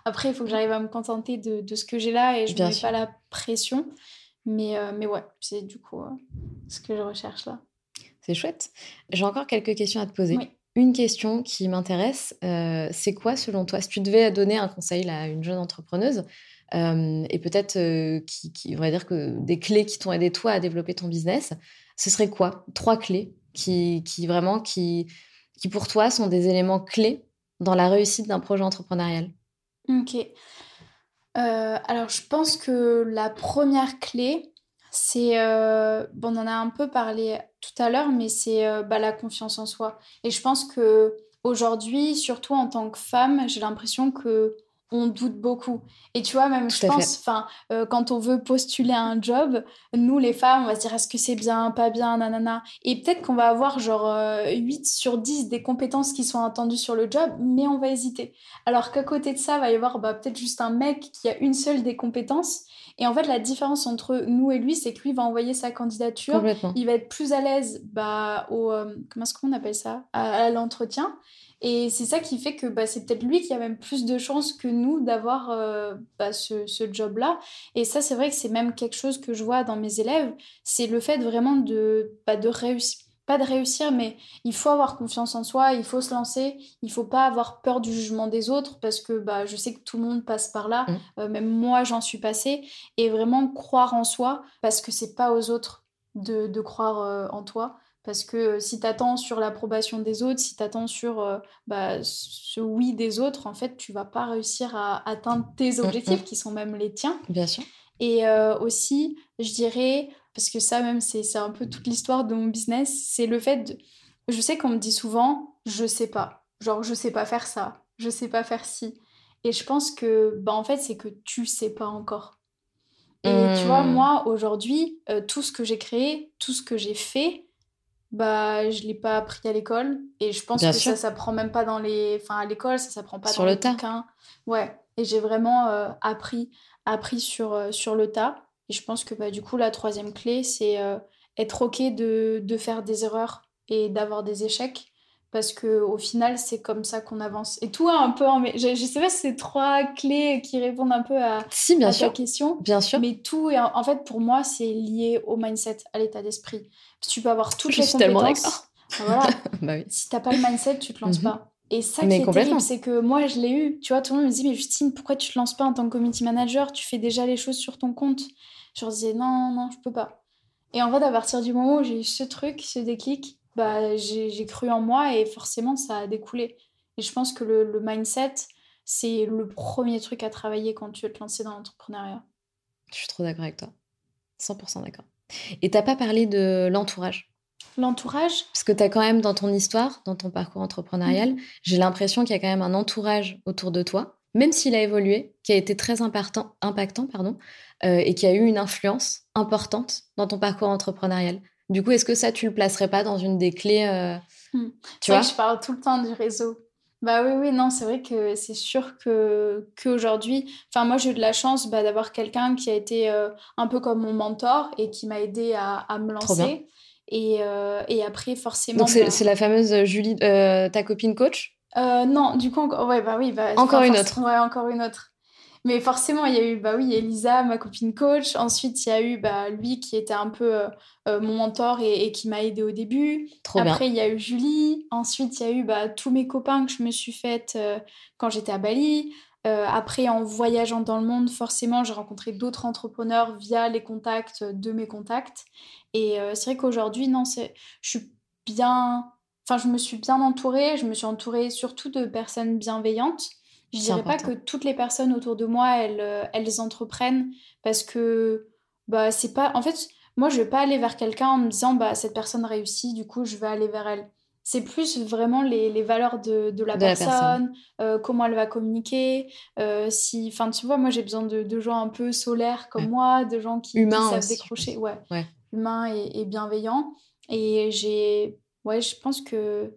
après, il faut que j'arrive à me contenter de, de ce que j'ai là et je ne mets pas la pression. Mais, euh, mais ouais, c'est du coup euh, ce que je recherche là. C'est chouette. J'ai encore quelques questions à te poser. Oui une question qui m'intéresse, euh, c'est quoi selon toi, si tu devais donner un conseil à une jeune entrepreneuse, euh, et peut-être euh, qui, on va dire que des clés qui t'ont aidé toi à développer ton business, ce serait quoi? Trois clés qui, qui vraiment, qui, qui pour toi sont des éléments clés dans la réussite d'un projet entrepreneurial? Ok. alors je pense que la première clé, c'est, euh, bon, on en a un peu parlé tout à l'heure, mais c'est euh, bah, la confiance en soi. Et je pense que aujourd'hui, surtout en tant que femme, j'ai l'impression que on doute beaucoup. Et tu vois, même, je pense, enfin, euh, quand on veut postuler un job, nous, les femmes, on va se dire est-ce que c'est bien, pas bien, nanana. Et peut-être qu'on va avoir genre 8 sur 10 des compétences qui sont attendues sur le job, mais on va hésiter. Alors qu'à côté de ça, il va y avoir bah, peut-être juste un mec qui a une seule des compétences et en fait, la différence entre nous et lui, c'est que lui va envoyer sa candidature. Il va être plus à l'aise bah, au. Euh, comment est-ce qu'on appelle ça? À, l'entretien. Et c'est ça qui fait que bah, c'est peut-être lui qui a même plus de chances que nous d'avoir euh, bah, ce, ce job-là. Et ça, c'est vrai que c'est même quelque chose que je vois dans mes élèves. C'est le fait vraiment de, bah, de réussir pas de réussir, mais il faut avoir confiance en soi, il faut se lancer, il faut pas avoir peur du jugement des autres parce que bah, je sais que tout le monde passe par là, mmh. euh, même moi j'en suis passée, et vraiment croire en soi parce que c'est pas aux autres de, de croire euh, en toi. Parce que euh, si tu attends sur l'approbation des autres, si tu attends sur bah, ce oui des autres, en fait, tu vas pas réussir à atteindre tes mmh, objectifs mmh. qui sont même les tiens. Bien sûr. Et aussi, je dirais, parce que ça même, c'est un peu toute l'histoire de mon business, c'est le fait de... Je sais qu'on me dit souvent, je sais pas. Genre, je sais pas faire ça, je sais pas faire ci. Et je pense que, bah, en fait, c'est que tu sais pas encore. Et tu vois, hmm. moi, aujourd'hui, euh, tout ce que j'ai créé, tout ce que j'ai fait, bah, je l'ai pas appris à l'école. Et je pense que ça ça s'apprend même pas dans les... Enfin, à l'école, ça s'apprend pas sur dans le les tas. Ouais. Et j'ai vraiment euh, appris, appris sur, euh, sur le tas. Et je pense que bah, du coup, la troisième clé, c'est euh, être OK de, de, faire des erreurs et d'avoir des échecs. Parce que au final, c'est comme ça qu'on avance. Et tout un peu Je, je sais pas si c'est trois clés qui répondent un peu à, si, bien ta question. Bien sûr. Mais tout, est, en fait, pour moi, c'est lié au mindset, à l'état d'esprit. Tu peux avoir toutes je les suis compétences. Tellement voilà. bah oui. Si t'as pas le mindset, tu te lances mhm. pas. Et ça qui est terrible, c'est que moi, je l'ai eu. Tu vois, tout le monde me dit, mais Justine, pourquoi tu te lances pas en tant que community manager? Tu fais déjà les choses sur ton compte. Je leur disais non, non, je peux pas. Et en fait, à partir du moment où j'ai eu ce truc, ce déclic, bah, j'ai cru en moi et forcément, ça a découlé. Et je pense que le, mindset, c'est le premier truc à travailler quand tu veux te lancer dans l'entrepreneuriat. Je suis trop d'accord avec toi. 100% d'accord. Et t'as pas parlé de l'entourage? L'entourage? Parce que tu as quand même dans ton histoire, dans ton parcours entrepreneurial, mmh. j'ai l'impression qu'il y a quand même un entourage autour de toi, même s'il a évolué, qui a été très impactant, impactant pardon, euh, et qui a eu une influence importante dans ton parcours entrepreneurial. Du coup, est-ce que ça, tu le placerais pas dans une des clés euh, hmm. Tu vois Je parle tout le temps du réseau. Bah oui, oui, non, c'est vrai que c'est sûr que qu'aujourd'hui, enfin moi j'ai eu de la chance bah, d'avoir quelqu'un qui a été euh, un peu comme mon mentor et qui m'a aidé à, à, me lancer. Et, et, après forcément. Donc c'est bah la fameuse Julie, ta copine coach? Non, du coup, ouais, bah oui. Bah, encore une autre. Ouais, encore une autre. Mais forcément, il y a eu, bah oui, Elisa, ma copine coach. Ensuite, il y a eu bah, lui qui était un peu euh, euh, mon mentor et, qui m'a aidé au début. Après, il y a eu Julie. Ensuite, il y a eu bah, tous mes copains que je me suis faite euh, quand j'étais à Bali. après, en voyageant dans le monde, forcément, j'ai rencontré d'autres entrepreneurs via les contacts de mes contacts. Et c'est vrai qu'aujourd'hui, non, je suis bien. Enfin, je me suis bien entourée. Je me suis entourée surtout de personnes bienveillantes. Je dirais pas que toutes les personnes autour de moi, elles, euh, elles entreprennent parce que bah, c'est pas. En fait, moi, je vais pas aller vers quelqu'un en me disant bah, cette personne réussit, du coup, je vais aller vers elle. C'est plus vraiment les, les valeurs de, de, la, personne, euh, comment elle va communiquer. Euh, si, enfin, tu vois, moi, j'ai besoin de, de, gens un peu solaires comme moi, de gens qui, savent décrocher. Ouais. ouais. Humains et, et bienveillants. Et j'ai. Ouais, je pense que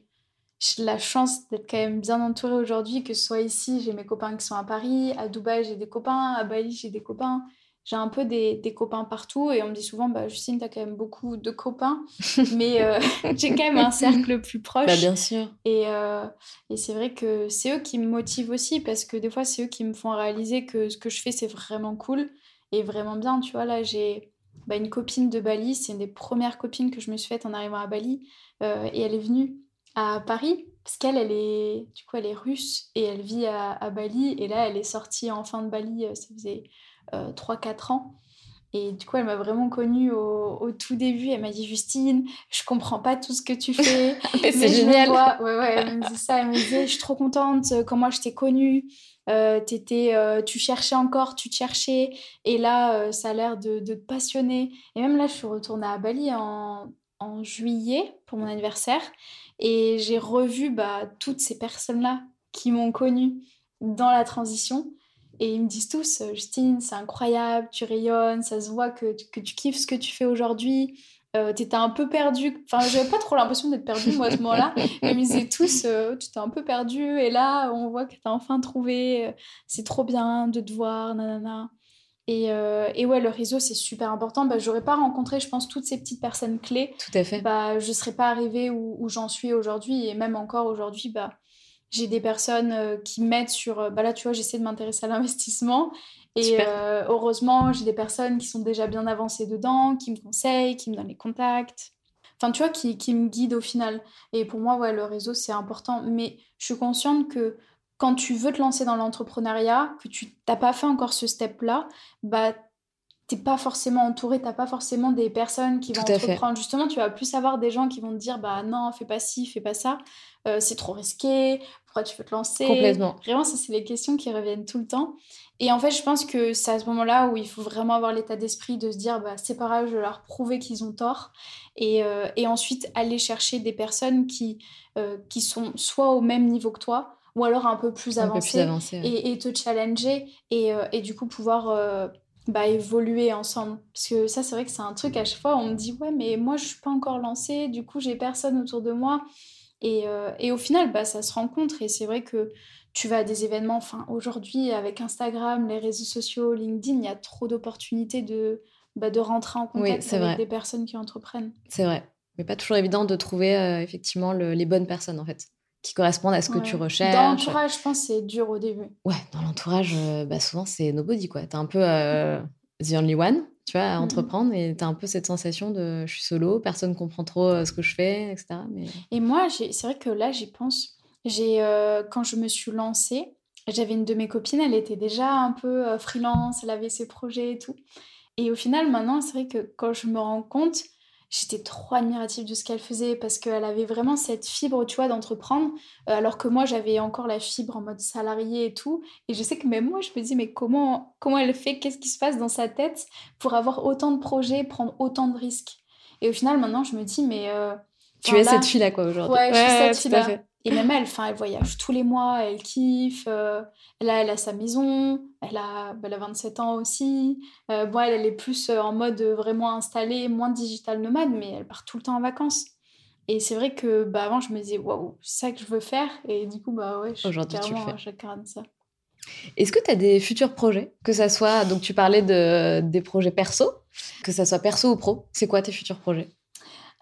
j'ai la chance d'être quand même bien entourée aujourd'hui, que ce soit ici, j'ai mes copains qui sont à Paris, à Dubaï, j'ai des copains, à Bali, j'ai des copains. J'ai un peu des, des, copains partout et on me dit souvent, bah, Justine, tu as quand même beaucoup de copains, mais euh, j'ai quand même un cercle plus proche. Bah, bien sûr. Et, euh, et c'est vrai que c'est eux qui me motivent aussi parce que des fois, c'est eux qui me font réaliser que ce que je fais, c'est vraiment cool et vraiment bien. Tu vois, là, j'ai bah, une copine de Bali, c'est une des premières copines que je me suis faite en arrivant à Bali euh, et elle est venue à Paris, parce qu'elle, elle est, du coup, elle est russe et elle vit à, Bali. Et là, elle est sortie en fin de Bali, euh, ça faisait 3-4 euh, ans. Et du coup, elle m'a vraiment connue au, tout début. Elle m'a dit Justine, je comprends pas tout ce que tu fais. mais c'est génial. Ouais, ouais, elle me dit ça. Elle me disait Je suis trop contente euh, comment je t'ai connue. étais, tu cherchais encore, tu te cherchais. Et là, ça a l'air de, de, te passionner. Et même là, je suis retournée à Bali en, en juillet pour mon anniversaire. Et j'ai revu bah, toutes ces personnes-là qui m'ont connue dans la transition. Et ils me disent tous, euh, Justine, c'est incroyable, tu rayonnes, ça se voit que, que tu kiffes ce que tu fais aujourd'hui. Euh, t'étais un peu perdu. Enfin, j'avais pas trop l'impression d'être perdue, moi, à ce moment-là. Mais ils me disaient tous, euh, tu t'es un peu perdu. Et là, on voit que t'as enfin trouvé. C'est trop bien de te voir, nanana. Euh, et, ouais, le réseau, c'est super important. Bah, J'aurais pas rencontré, je pense, toutes ces petites personnes clés. Tout à fait. Bah, je serais pas arrivée où, j'en suis aujourd'hui. Et même encore aujourd'hui, bah, j'ai des personnes euh, qui m'aident sur... Euh, bah, là, tu vois, j'essaie de m'intéresser à l'investissement. Et heureusement, j'ai des personnes qui sont déjà bien avancées dedans, qui me conseillent, qui me donnent les contacts. enfin, tu vois, qui, qui, me guide au final. Et pour moi, ouais, le réseau, c'est important. Mais je suis consciente que quand tu veux te lancer dans l'entrepreneuriat, que tu n'as pas fait encore ce step-là, bah, t'es pas forcément entouré, t'as pas forcément des personnes qui vont entreprendre. Justement, tu vas plus avoir des gens qui vont te dire bah non, fais pas ci, fais pas ça, euh, c'est trop risqué, pourquoi tu veux te lancer? Complètement. Vraiment, ça, c'est les questions qui reviennent tout le temps. Et en fait, je pense que c'est à ce moment-là où il faut vraiment avoir l'état d'esprit de se dire bah c'est pas grave, je vais leur prouver qu'ils ont tort. Et, euh, et, ensuite, aller chercher des personnes qui, euh, qui sont soit au même niveau que toi, ou alors un peu plus avancées, et, et, te challenger, et, et du coup pouvoir bah, évoluer ensemble. Parce que ça, c'est vrai que c'est un truc à chaque fois, on me dit, ouais, mais moi, je suis pas encore lancée, du coup, j'ai personne autour de moi. Et, euh, et, au final, bah, ça se rencontre. Et c'est vrai que tu vas à des événements, enfin, aujourd'hui, avec Instagram, les réseaux sociaux, LinkedIn, il y a trop d'opportunités de, bah, de rentrer en contact avec des personnes qui entreprennent. C'est vrai. Mais pas toujours évident de trouver euh, effectivement les bonnes personnes, en fait qui correspondent à ce que tu recherches. Dans l'entourage, je pense c'est dur au début. Ouais, dans l'entourage, euh, bah, souvent c'est nobody, quoi. T'es un peu euh, the only one, tu vois, à mm-hmm. entreprendre et t'as un peu cette sensation de je suis solo, personne comprend trop euh, ce que je fais, etc. Mais... Et moi, c'est vrai que là, j'y pense. J'ai Quand je me suis lancée, j'avais une de mes copines, elle était déjà un peu freelance, elle avait ses projets et tout. Et au final, maintenant, c'est vrai que quand je me rends compte, j'étais trop admirative de ce qu'elle faisait parce qu'elle avait vraiment cette fibre, tu vois, d'entreprendre, euh, alors que moi, j'avais encore la fibre en mode salarié et tout. Et je sais que même moi, je me dis, mais comment, comment elle fait? Qu'est-ce qui se passe dans sa tête pour avoir autant de projets, prendre autant de risques? Et au final, maintenant, je me dis, mais... Euh, tu es cette fille-là, quoi, aujourd'hui. Ouais, je suis cette fille-là. Et même elle, elle voyage tous les mois, elle kiffe. Euh, là, elle a sa maison, elle a, bah, elle a 27 ans aussi. Euh, bon, elle, elle est plus euh, en mode vraiment installée, moins digital nomade, mais elle part tout le temps en vacances. Et c'est vrai que bah, avant, je me disais, waouh, c'est ça que je veux faire. Et du coup, bah ouais, je suis carrément chacun de ça. Est-ce que tu as des futurs projets? Que ça soit, donc tu parlais de, des projets perso, que ça soit perso ou pro. C'est quoi tes futurs projets?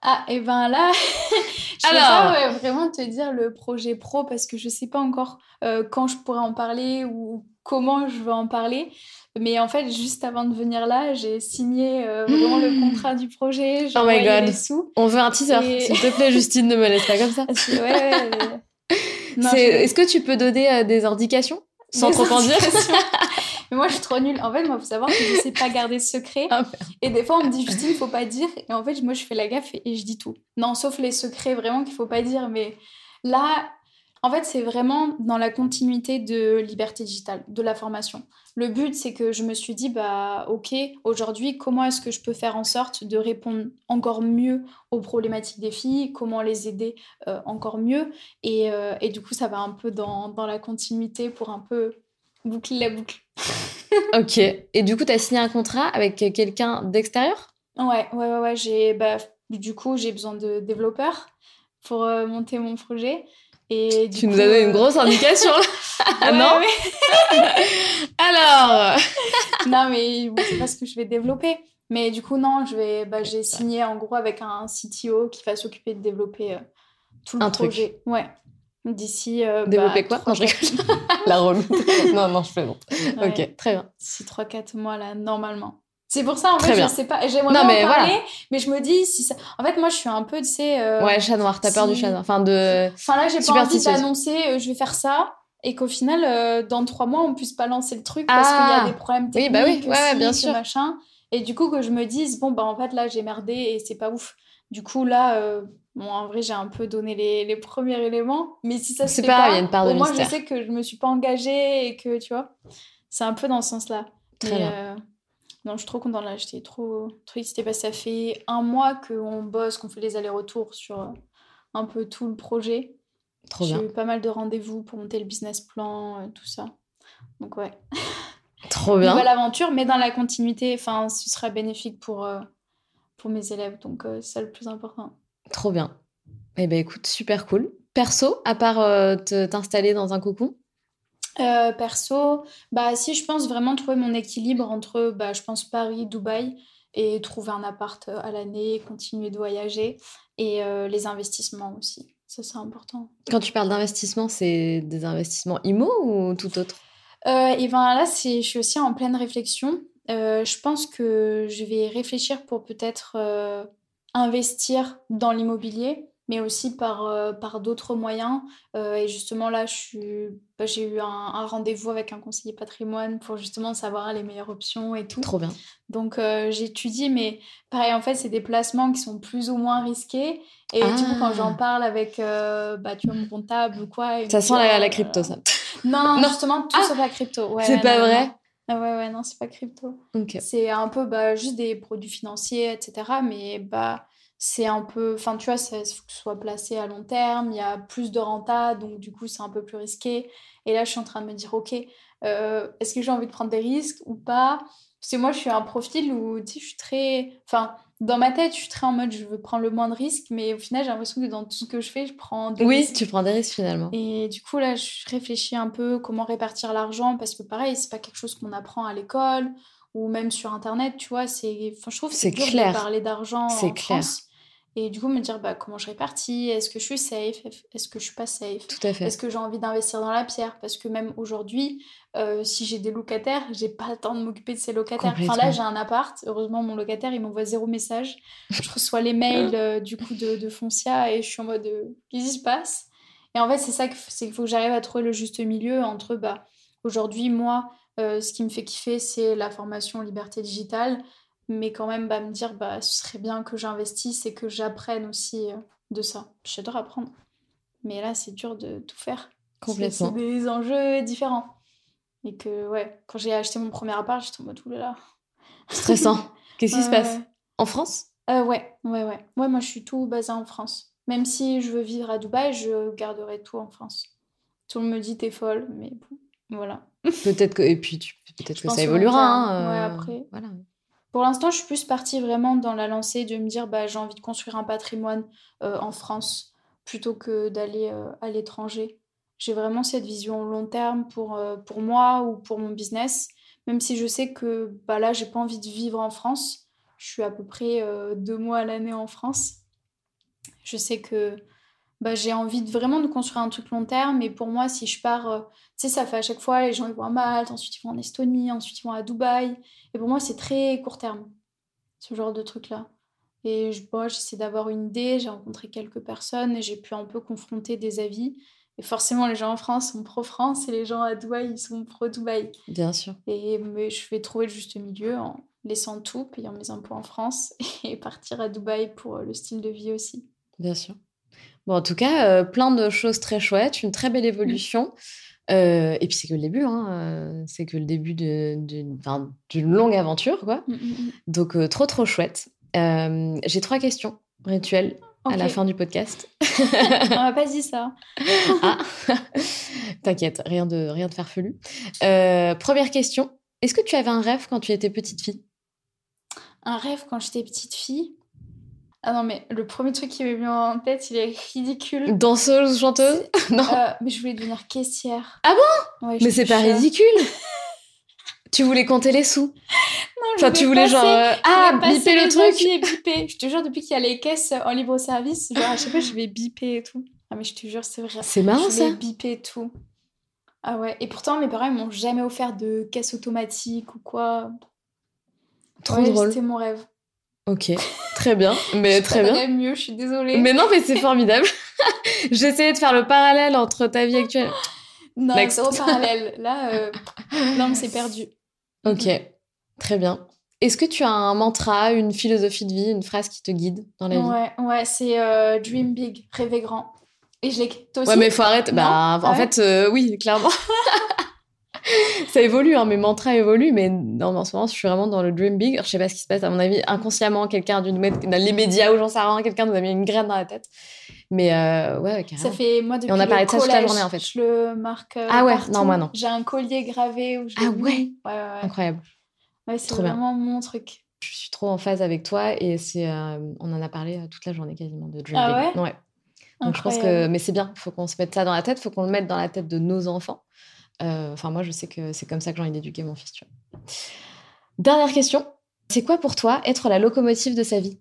Ah, et ben là, je Alors... peux pas vraiment te dire le projet pro parce que je sais pas encore euh, quand je pourrais en parler ou comment je vais en parler. Mais en fait, juste avant de venir là, j'ai signé euh, vraiment le contrat du projet. Oh my god. Les sous. On veut un teaser. S'il te plaît, Justine, ne me laisse pas comme ça. ouais, Est-ce que tu peux donner euh, des indications? Sans trop en dire? Mais moi, je suis trop nulle. En fait, moi, faut savoir que je sais pas garder secret. Ah, et des fois, on me dit, Justine, il faut pas dire. Et en fait, moi, je fais la gaffe et, je dis tout. Non, sauf les secrets vraiment qu'il faut pas dire. Mais là, en fait, c'est vraiment dans la continuité de Liberté Digitale, de la formation. Le but, c'est que je me suis dit, bah, ok, aujourd'hui, comment est-ce que je peux faire en sorte de répondre encore mieux aux problématiques des filles, comment les aider euh, encore mieux? Et, euh, et, du coup, ça va un peu dans, dans la continuité pour un peu boucler la boucle. ok. Et du coup, tu as signé un contrat avec quelqu'un d'extérieur? Ouais, ouais, ouais. ouais. J'ai, bah, du coup, j'ai besoin de développeurs pour euh, monter mon projet. Et tu nous as donné une euh, grosse indication là. ah non Alors Non, mais bon, c'est pas ce que je vais développer. Mais du coup, non, je vais, bah, j'ai signé en gros avec un CTO qui va s'occuper de développer euh, tout le un projet. Truc. Ouais. D'ici. Euh, Développer bah, quoi Non, je rigole. La remise. non, non, je fais bon. Ok, très bien. D'ici 3-4 mois, là, normalement. C'est pour ça, en fait, je sais pas. J'aimerais bien mais en parler, mais je me dis, si ça... En fait, moi, je suis un peu, tu sais... Euh, ouais, chat noir, t'as peur du chat noir. Enfin, de... Enfin, là, j'ai pas envie d'annoncer, euh, je vais faire ça, et qu'au final, euh, dans trois mois, on puisse pas lancer le truc parce qu'il y a ah. des problèmes techniques, oui, bah oui, ouais, bien sûr. machin. Et du coup, que je me dise, bon, bah, en fait, là, j'ai merdé et c'est pas ouf. Du coup, là, Bon, en vrai, j'ai un peu donné les, les, premiers éléments, mais si ça se fait pas, pas, il y a une part de moi, je sais que je me suis pas engagée et que, tu vois, c'est un peu dans ce sens-là. Très bien. Euh, non, je suis trop contente là, j'étais trop, trop excitée parce que ça fait un mois qu'on bosse, qu'on fait les allers-retours sur euh, un peu tout le projet. Trop bien. J'ai eu pas mal de rendez-vous pour monter le business plan, euh, tout ça. Donc, ouais. Trop bien. Nouvelle aventure, mais dans la continuité, enfin, ce sera bénéfique pour, pour mes élèves, donc c'est ça le plus important. Trop bien. Eh ben écoute, super cool. Perso, à part euh, t'installer dans un cocon? Euh, Perso, bah si je pense vraiment trouver mon équilibre entre, bah, je pense Paris, Dubaï et trouver un appart euh, à l'année, continuer de voyager et les investissements aussi. Ça, c'est important. Quand tu parles d'investissement, c'est des investissements IMO ou tout autre? Et ben là, je suis aussi en pleine réflexion. je pense que je vais réfléchir pour peut-être investir dans l'immobilier, mais aussi par, euh, par d'autres moyens. Euh, et justement, là, bah, j'ai eu un, un rendez-vous avec un conseiller patrimoine pour justement savoir les meilleures options et tout. Trop bien. Donc, euh, j'étudie, mais pareil, en fait, c'est des placements qui sont plus ou moins risqués. Et du coup, quand j'en ah. parle avec bah, tu vois, mon comptable ou quoi. Ça sent la, la, crypto, ça. Non, non, justement, tout ah. sauf la crypto. Ouais, c'est pas vrai? Ah ouais, ouais, non, c'est pas crypto. C'est un peu bah, juste des produits financiers, etc. Mais bah, c'est un peu. Enfin, tu vois, il faut que ce soit placé à long terme, il y a plus de renta, donc du coup, c'est un peu plus risqué. Et là, je suis en train de me dire, OK, euh, est-ce que j'ai envie de prendre des risques ou pas? Parce que moi, je suis un profil où, tu sais, je suis très. Enfin, dans ma tête, je suis très en mode, je veux prendre le moins de risques, mais au final, j'ai l'impression que dans tout ce que je fais, je prends des oui, tu prends des risques finalement. Et du coup, là, je réfléchis un peu comment répartir l'argent, parce que pareil, c'est pas quelque chose qu'on apprend à l'école ou même sur Internet, tu vois. C'est, enfin, je trouve que c'est clair. de parler d'argent en clair. France. Et du coup, me dire bah, comment je répartis, est-ce que je suis safe, est-ce que je suis pas safe, Tout à fait. est-ce que j'ai envie d'investir dans la pierre, parce que même aujourd'hui, euh, si j'ai des locataires, j'ai pas le temps de m'occuper de ces locataires. Enfin là, j'ai un appart, heureusement, mon locataire, il m'envoie zéro message. Je reçois les mails euh, du coup de, de, Foncia et je suis en mode euh, qu'est-ce qui se passe? Et en fait, c'est ça qu'il faut que j'arrive à trouver le juste milieu entre bah, aujourd'hui, moi, ce qui me fait kiffer, c'est la formation liberté digitale mais quand même bah, me dire bah ce serait bien que j'investisse et que j'apprenne aussi euh, de ça. J'adore apprendre, mais là c'est dur de tout faire. Complètement. C'est des enjeux différents. Et que ouais, quand j'ai acheté mon premier appart, j'étais en mode là. Stressant. Qu'est-ce qui se passe? En France? Euh, Ouais, ouais, ouais. Ouais, moi je suis tout basé en France. Même si je veux vivre à Dubaï, je garderai tout en France. Tout le monde me dit t'es folle, mais bon, voilà. peut-être que et puis peut-être que ça évoluera. Hein, ouais, après. Voilà. Pour l'instant, je suis plus partie vraiment dans la lancée de me dire bah, j'ai envie de construire un patrimoine euh, en France plutôt que d'aller euh, à l'étranger. J'ai vraiment cette vision long terme pour, euh, pour moi ou pour mon business, même si je sais que bah, là, j'ai pas envie de vivre en France. Je suis à peu près deux mois à l'année en France. Je sais que bah, j'ai envie de vraiment de construire un truc long terme. Et pour moi, si je pars, tu sais, ça fait à chaque fois, les gens ils vont à Malte, ensuite ils vont en Estonie, ensuite ils vont à Dubaï. Et pour moi, c'est très court terme, ce genre de truc-là. Et je, bon, j'essaie d'avoir une idée, j'ai rencontré quelques personnes et j'ai pu un peu confronter des avis. Et forcément, les gens en France sont pro-France et les gens à Dubaï, ils sont pro-Dubaï. Bien sûr. Et mais je vais trouver le juste milieu en laissant tout, payant mes impôts en France et partir à Dubaï pour le style de vie aussi. Bien sûr. Bon, en tout cas, euh, plein de choses très chouettes, une très belle évolution. Euh, et puis c'est que le début, hein, euh, c'est que le début d'une longue aventure, quoi. Mmh, mmh, mmh. Donc trop trop chouette. J'ai trois questions rituelles à la fin du podcast. On m'a pas dit ça. ah. T'inquiète, rien de rien de farfelu. première question est-ce que tu avais un rêve quand tu étais petite fille? Un rêve quand j'étais petite fille? Ah non, mais le premier truc qui m'est venu en tête, il est ridicule. Danseuse ou chanteuse Non. Euh, mais je voulais devenir caissière. Ah bon? Mais c'est pas ridicule Tu voulais compter les sous Non, enfin, tu voulais genre. Euh, ah, biper le truc et biper. Je te jure, depuis qu'il y a les caisses en libre service, genre à chaque fois, je vais biper et tout. Ah, mais je te jure, c'est vrai. C'est marrant ça. Je vais biper tout. Ah ouais. Et pourtant, mes parents, ils m'ont jamais offert de caisse automatique ou quoi. Trop drôle. C'était mon rêve. Ok, très bien, mais très bien. mieux, je suis désolée. Mais non, mais c'est formidable. J'essayais de faire le parallèle entre ta vie actuelle. Non, c'est au parallèle. Là, euh... non, c'est perdu. Ok, très bien. Est-ce que tu as un mantra, une philosophie de vie, une phrase qui te guide dans la vie? Ouais, ouais, c'est euh, dream big, rêver grand. Et je l'ai. Toi aussi? Ouais, mais faut arrêter. Bah, en fait, euh, oui, clairement. ça évolue, hein, mes mantras évoluent, mais non, en ce moment, je suis vraiment dans le dream big. Je sais pas ce qui se passe, à mon avis, inconsciemment, quelqu'un d'une dans les médias ou j'en sais rien, quelqu'un nous a mis une graine dans la tête. Mais euh, ouais, carrément. Ça fait moi depuis Et on a parlé de ça toute la journée en fait. Je le marque. Euh, ah ouais, non moi non. J'ai un collier gravé où je. Ah ouais. ouais, ouais, Incroyable. Ouais, c'est vraiment mon truc. Je suis trop en phase avec toi et c'est, euh, on en a parlé toute la journée quasiment de dream ah big. Ouais? Donc je pense que, mais c'est bien. Faut qu'on se mette ça dans la tête. Faut qu'on le mette dans la tête de nos enfants. Euh, enfin, moi, je sais que c'est comme ça que j'ai envie d'éduquer mon fils. Tu vois. Dernière question. C'est quoi pour toi être la locomotive de sa vie?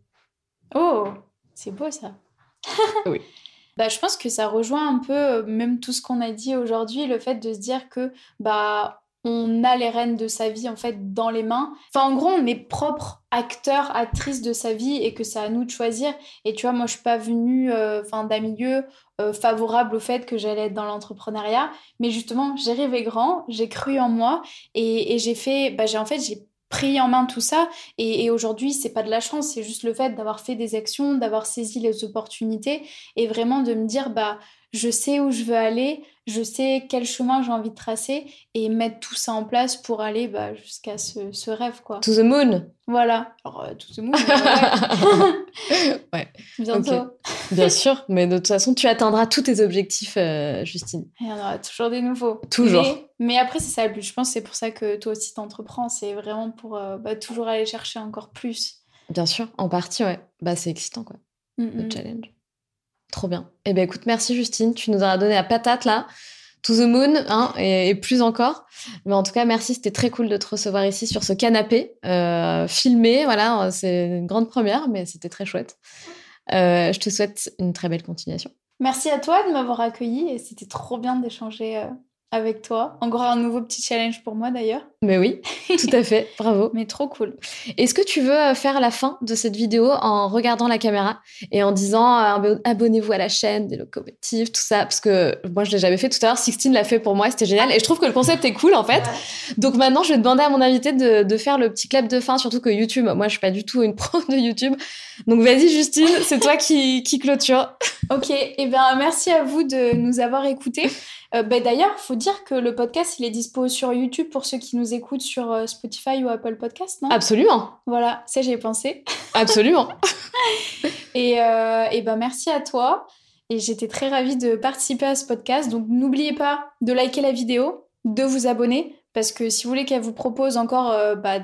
Oh, c'est beau ça. oui. Bah, je pense que ça rejoint un peu, euh, même tout ce qu'on a dit aujourd'hui, le fait de se dire que bah, on a les rênes de sa vie en fait dans les mains. Enfin, en gros, on est propre acteur, actrice de sa vie et que c'est à nous de choisir. Et tu vois, moi, je suis pas venue euh, d'un milieu euh, favorable au fait que j'allais être dans l'entrepreneuriat, mais justement, j'ai rêvé grand, j'ai cru en moi et, j'ai fait, bah, j'ai en fait, j'ai pris en main tout ça. Et, et aujourd'hui c'est pas de la chance c'est juste le fait d'avoir fait des actions d'avoir saisi les opportunités et vraiment de me dire bah je sais où je veux aller, je sais quel chemin j'ai envie de tracer et mettre tout ça en place pour aller bah, jusqu'à ce, rêve. quoi. To the moon Voilà. Alors, euh, to the moon, ouais. Bientôt. Bien sûr, mais de toute façon, tu atteindras tous tes objectifs, euh, Justine. Il y en aura toujours des nouveaux. Toujours. Mais, après, c'est ça le but. Je pense que c'est pour ça que toi aussi t'entreprends. C'est vraiment pour euh, bah, toujours aller chercher encore plus. Bien sûr, en partie, ouais. Bah, c'est excitant, quoi. Le challenge. Trop bien. Eh ben écoute, merci Justine. Tu nous as donné la patate là. To the moon, hein, et, plus encore. Mais en tout cas, merci. C'était très cool de te recevoir ici sur ce canapé, euh, filmé. Voilà, c'est une grande première, mais c'était très chouette. Euh, je te souhaite une très belle continuation. Merci à toi de m'avoir accueilli et c'était trop bien d'échanger euh, avec toi. Encore un nouveau petit challenge pour moi d'ailleurs. Mais oui, tout à fait. Bravo. Mais trop cool. Est-ce que tu veux euh, faire la fin de cette vidéo en regardant la caméra et en disant euh, abonnez-vous à la chaîne des locomotives, tout ça? Parce que moi, je l'ai jamais fait tout à l'heure. Sixtine l'a fait pour moi, c'était génial. Et je trouve que le concept est cool en fait. Donc maintenant, je vais demander à mon invité de, faire le petit clap de fin, surtout que YouTube, moi, je suis pas du tout une pro de YouTube. Donc vas-y, Justine, c'est toi qui, qui clôture. Ok, et eh bien merci à vous de nous avoir écoutés. Euh, bah, D'ailleurs, faut dire que le podcast, il est dispo sur YouTube pour ceux qui nous écoutent sur euh, Spotify ou Apple Podcast, non? Absolument. Voilà, ça j'y ai pensé. Absolument. et, euh, et ben merci à toi. Et j'étais très ravie de participer à ce podcast. Donc n'oubliez pas de liker la vidéo, de vous abonner, parce que si vous voulez qu'elle vous propose encore euh, bah,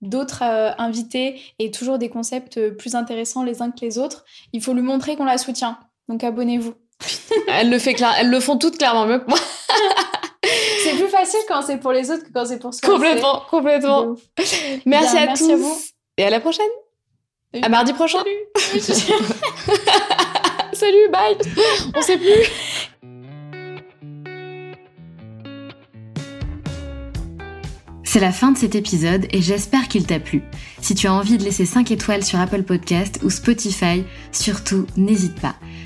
d'autres invités et toujours des concepts plus intéressants les uns que les autres, il faut lui montrer qu'on la soutient. Donc abonnez-vous. elles le fait elles le font toutes clairement mieux que moi. c'est plus facile quand c'est pour les autres que quand c'est pour soi. Complètement, complètement. Merci à tous. vous. Et à la prochaine. À mardi prochain. Salut. Salut, bye. On sait plus. C'est la fin de cet épisode et j'espère qu'il t'a plu. Si tu as envie de laisser 5 étoiles sur Apple Podcast ou Spotify, surtout n'hésite pas.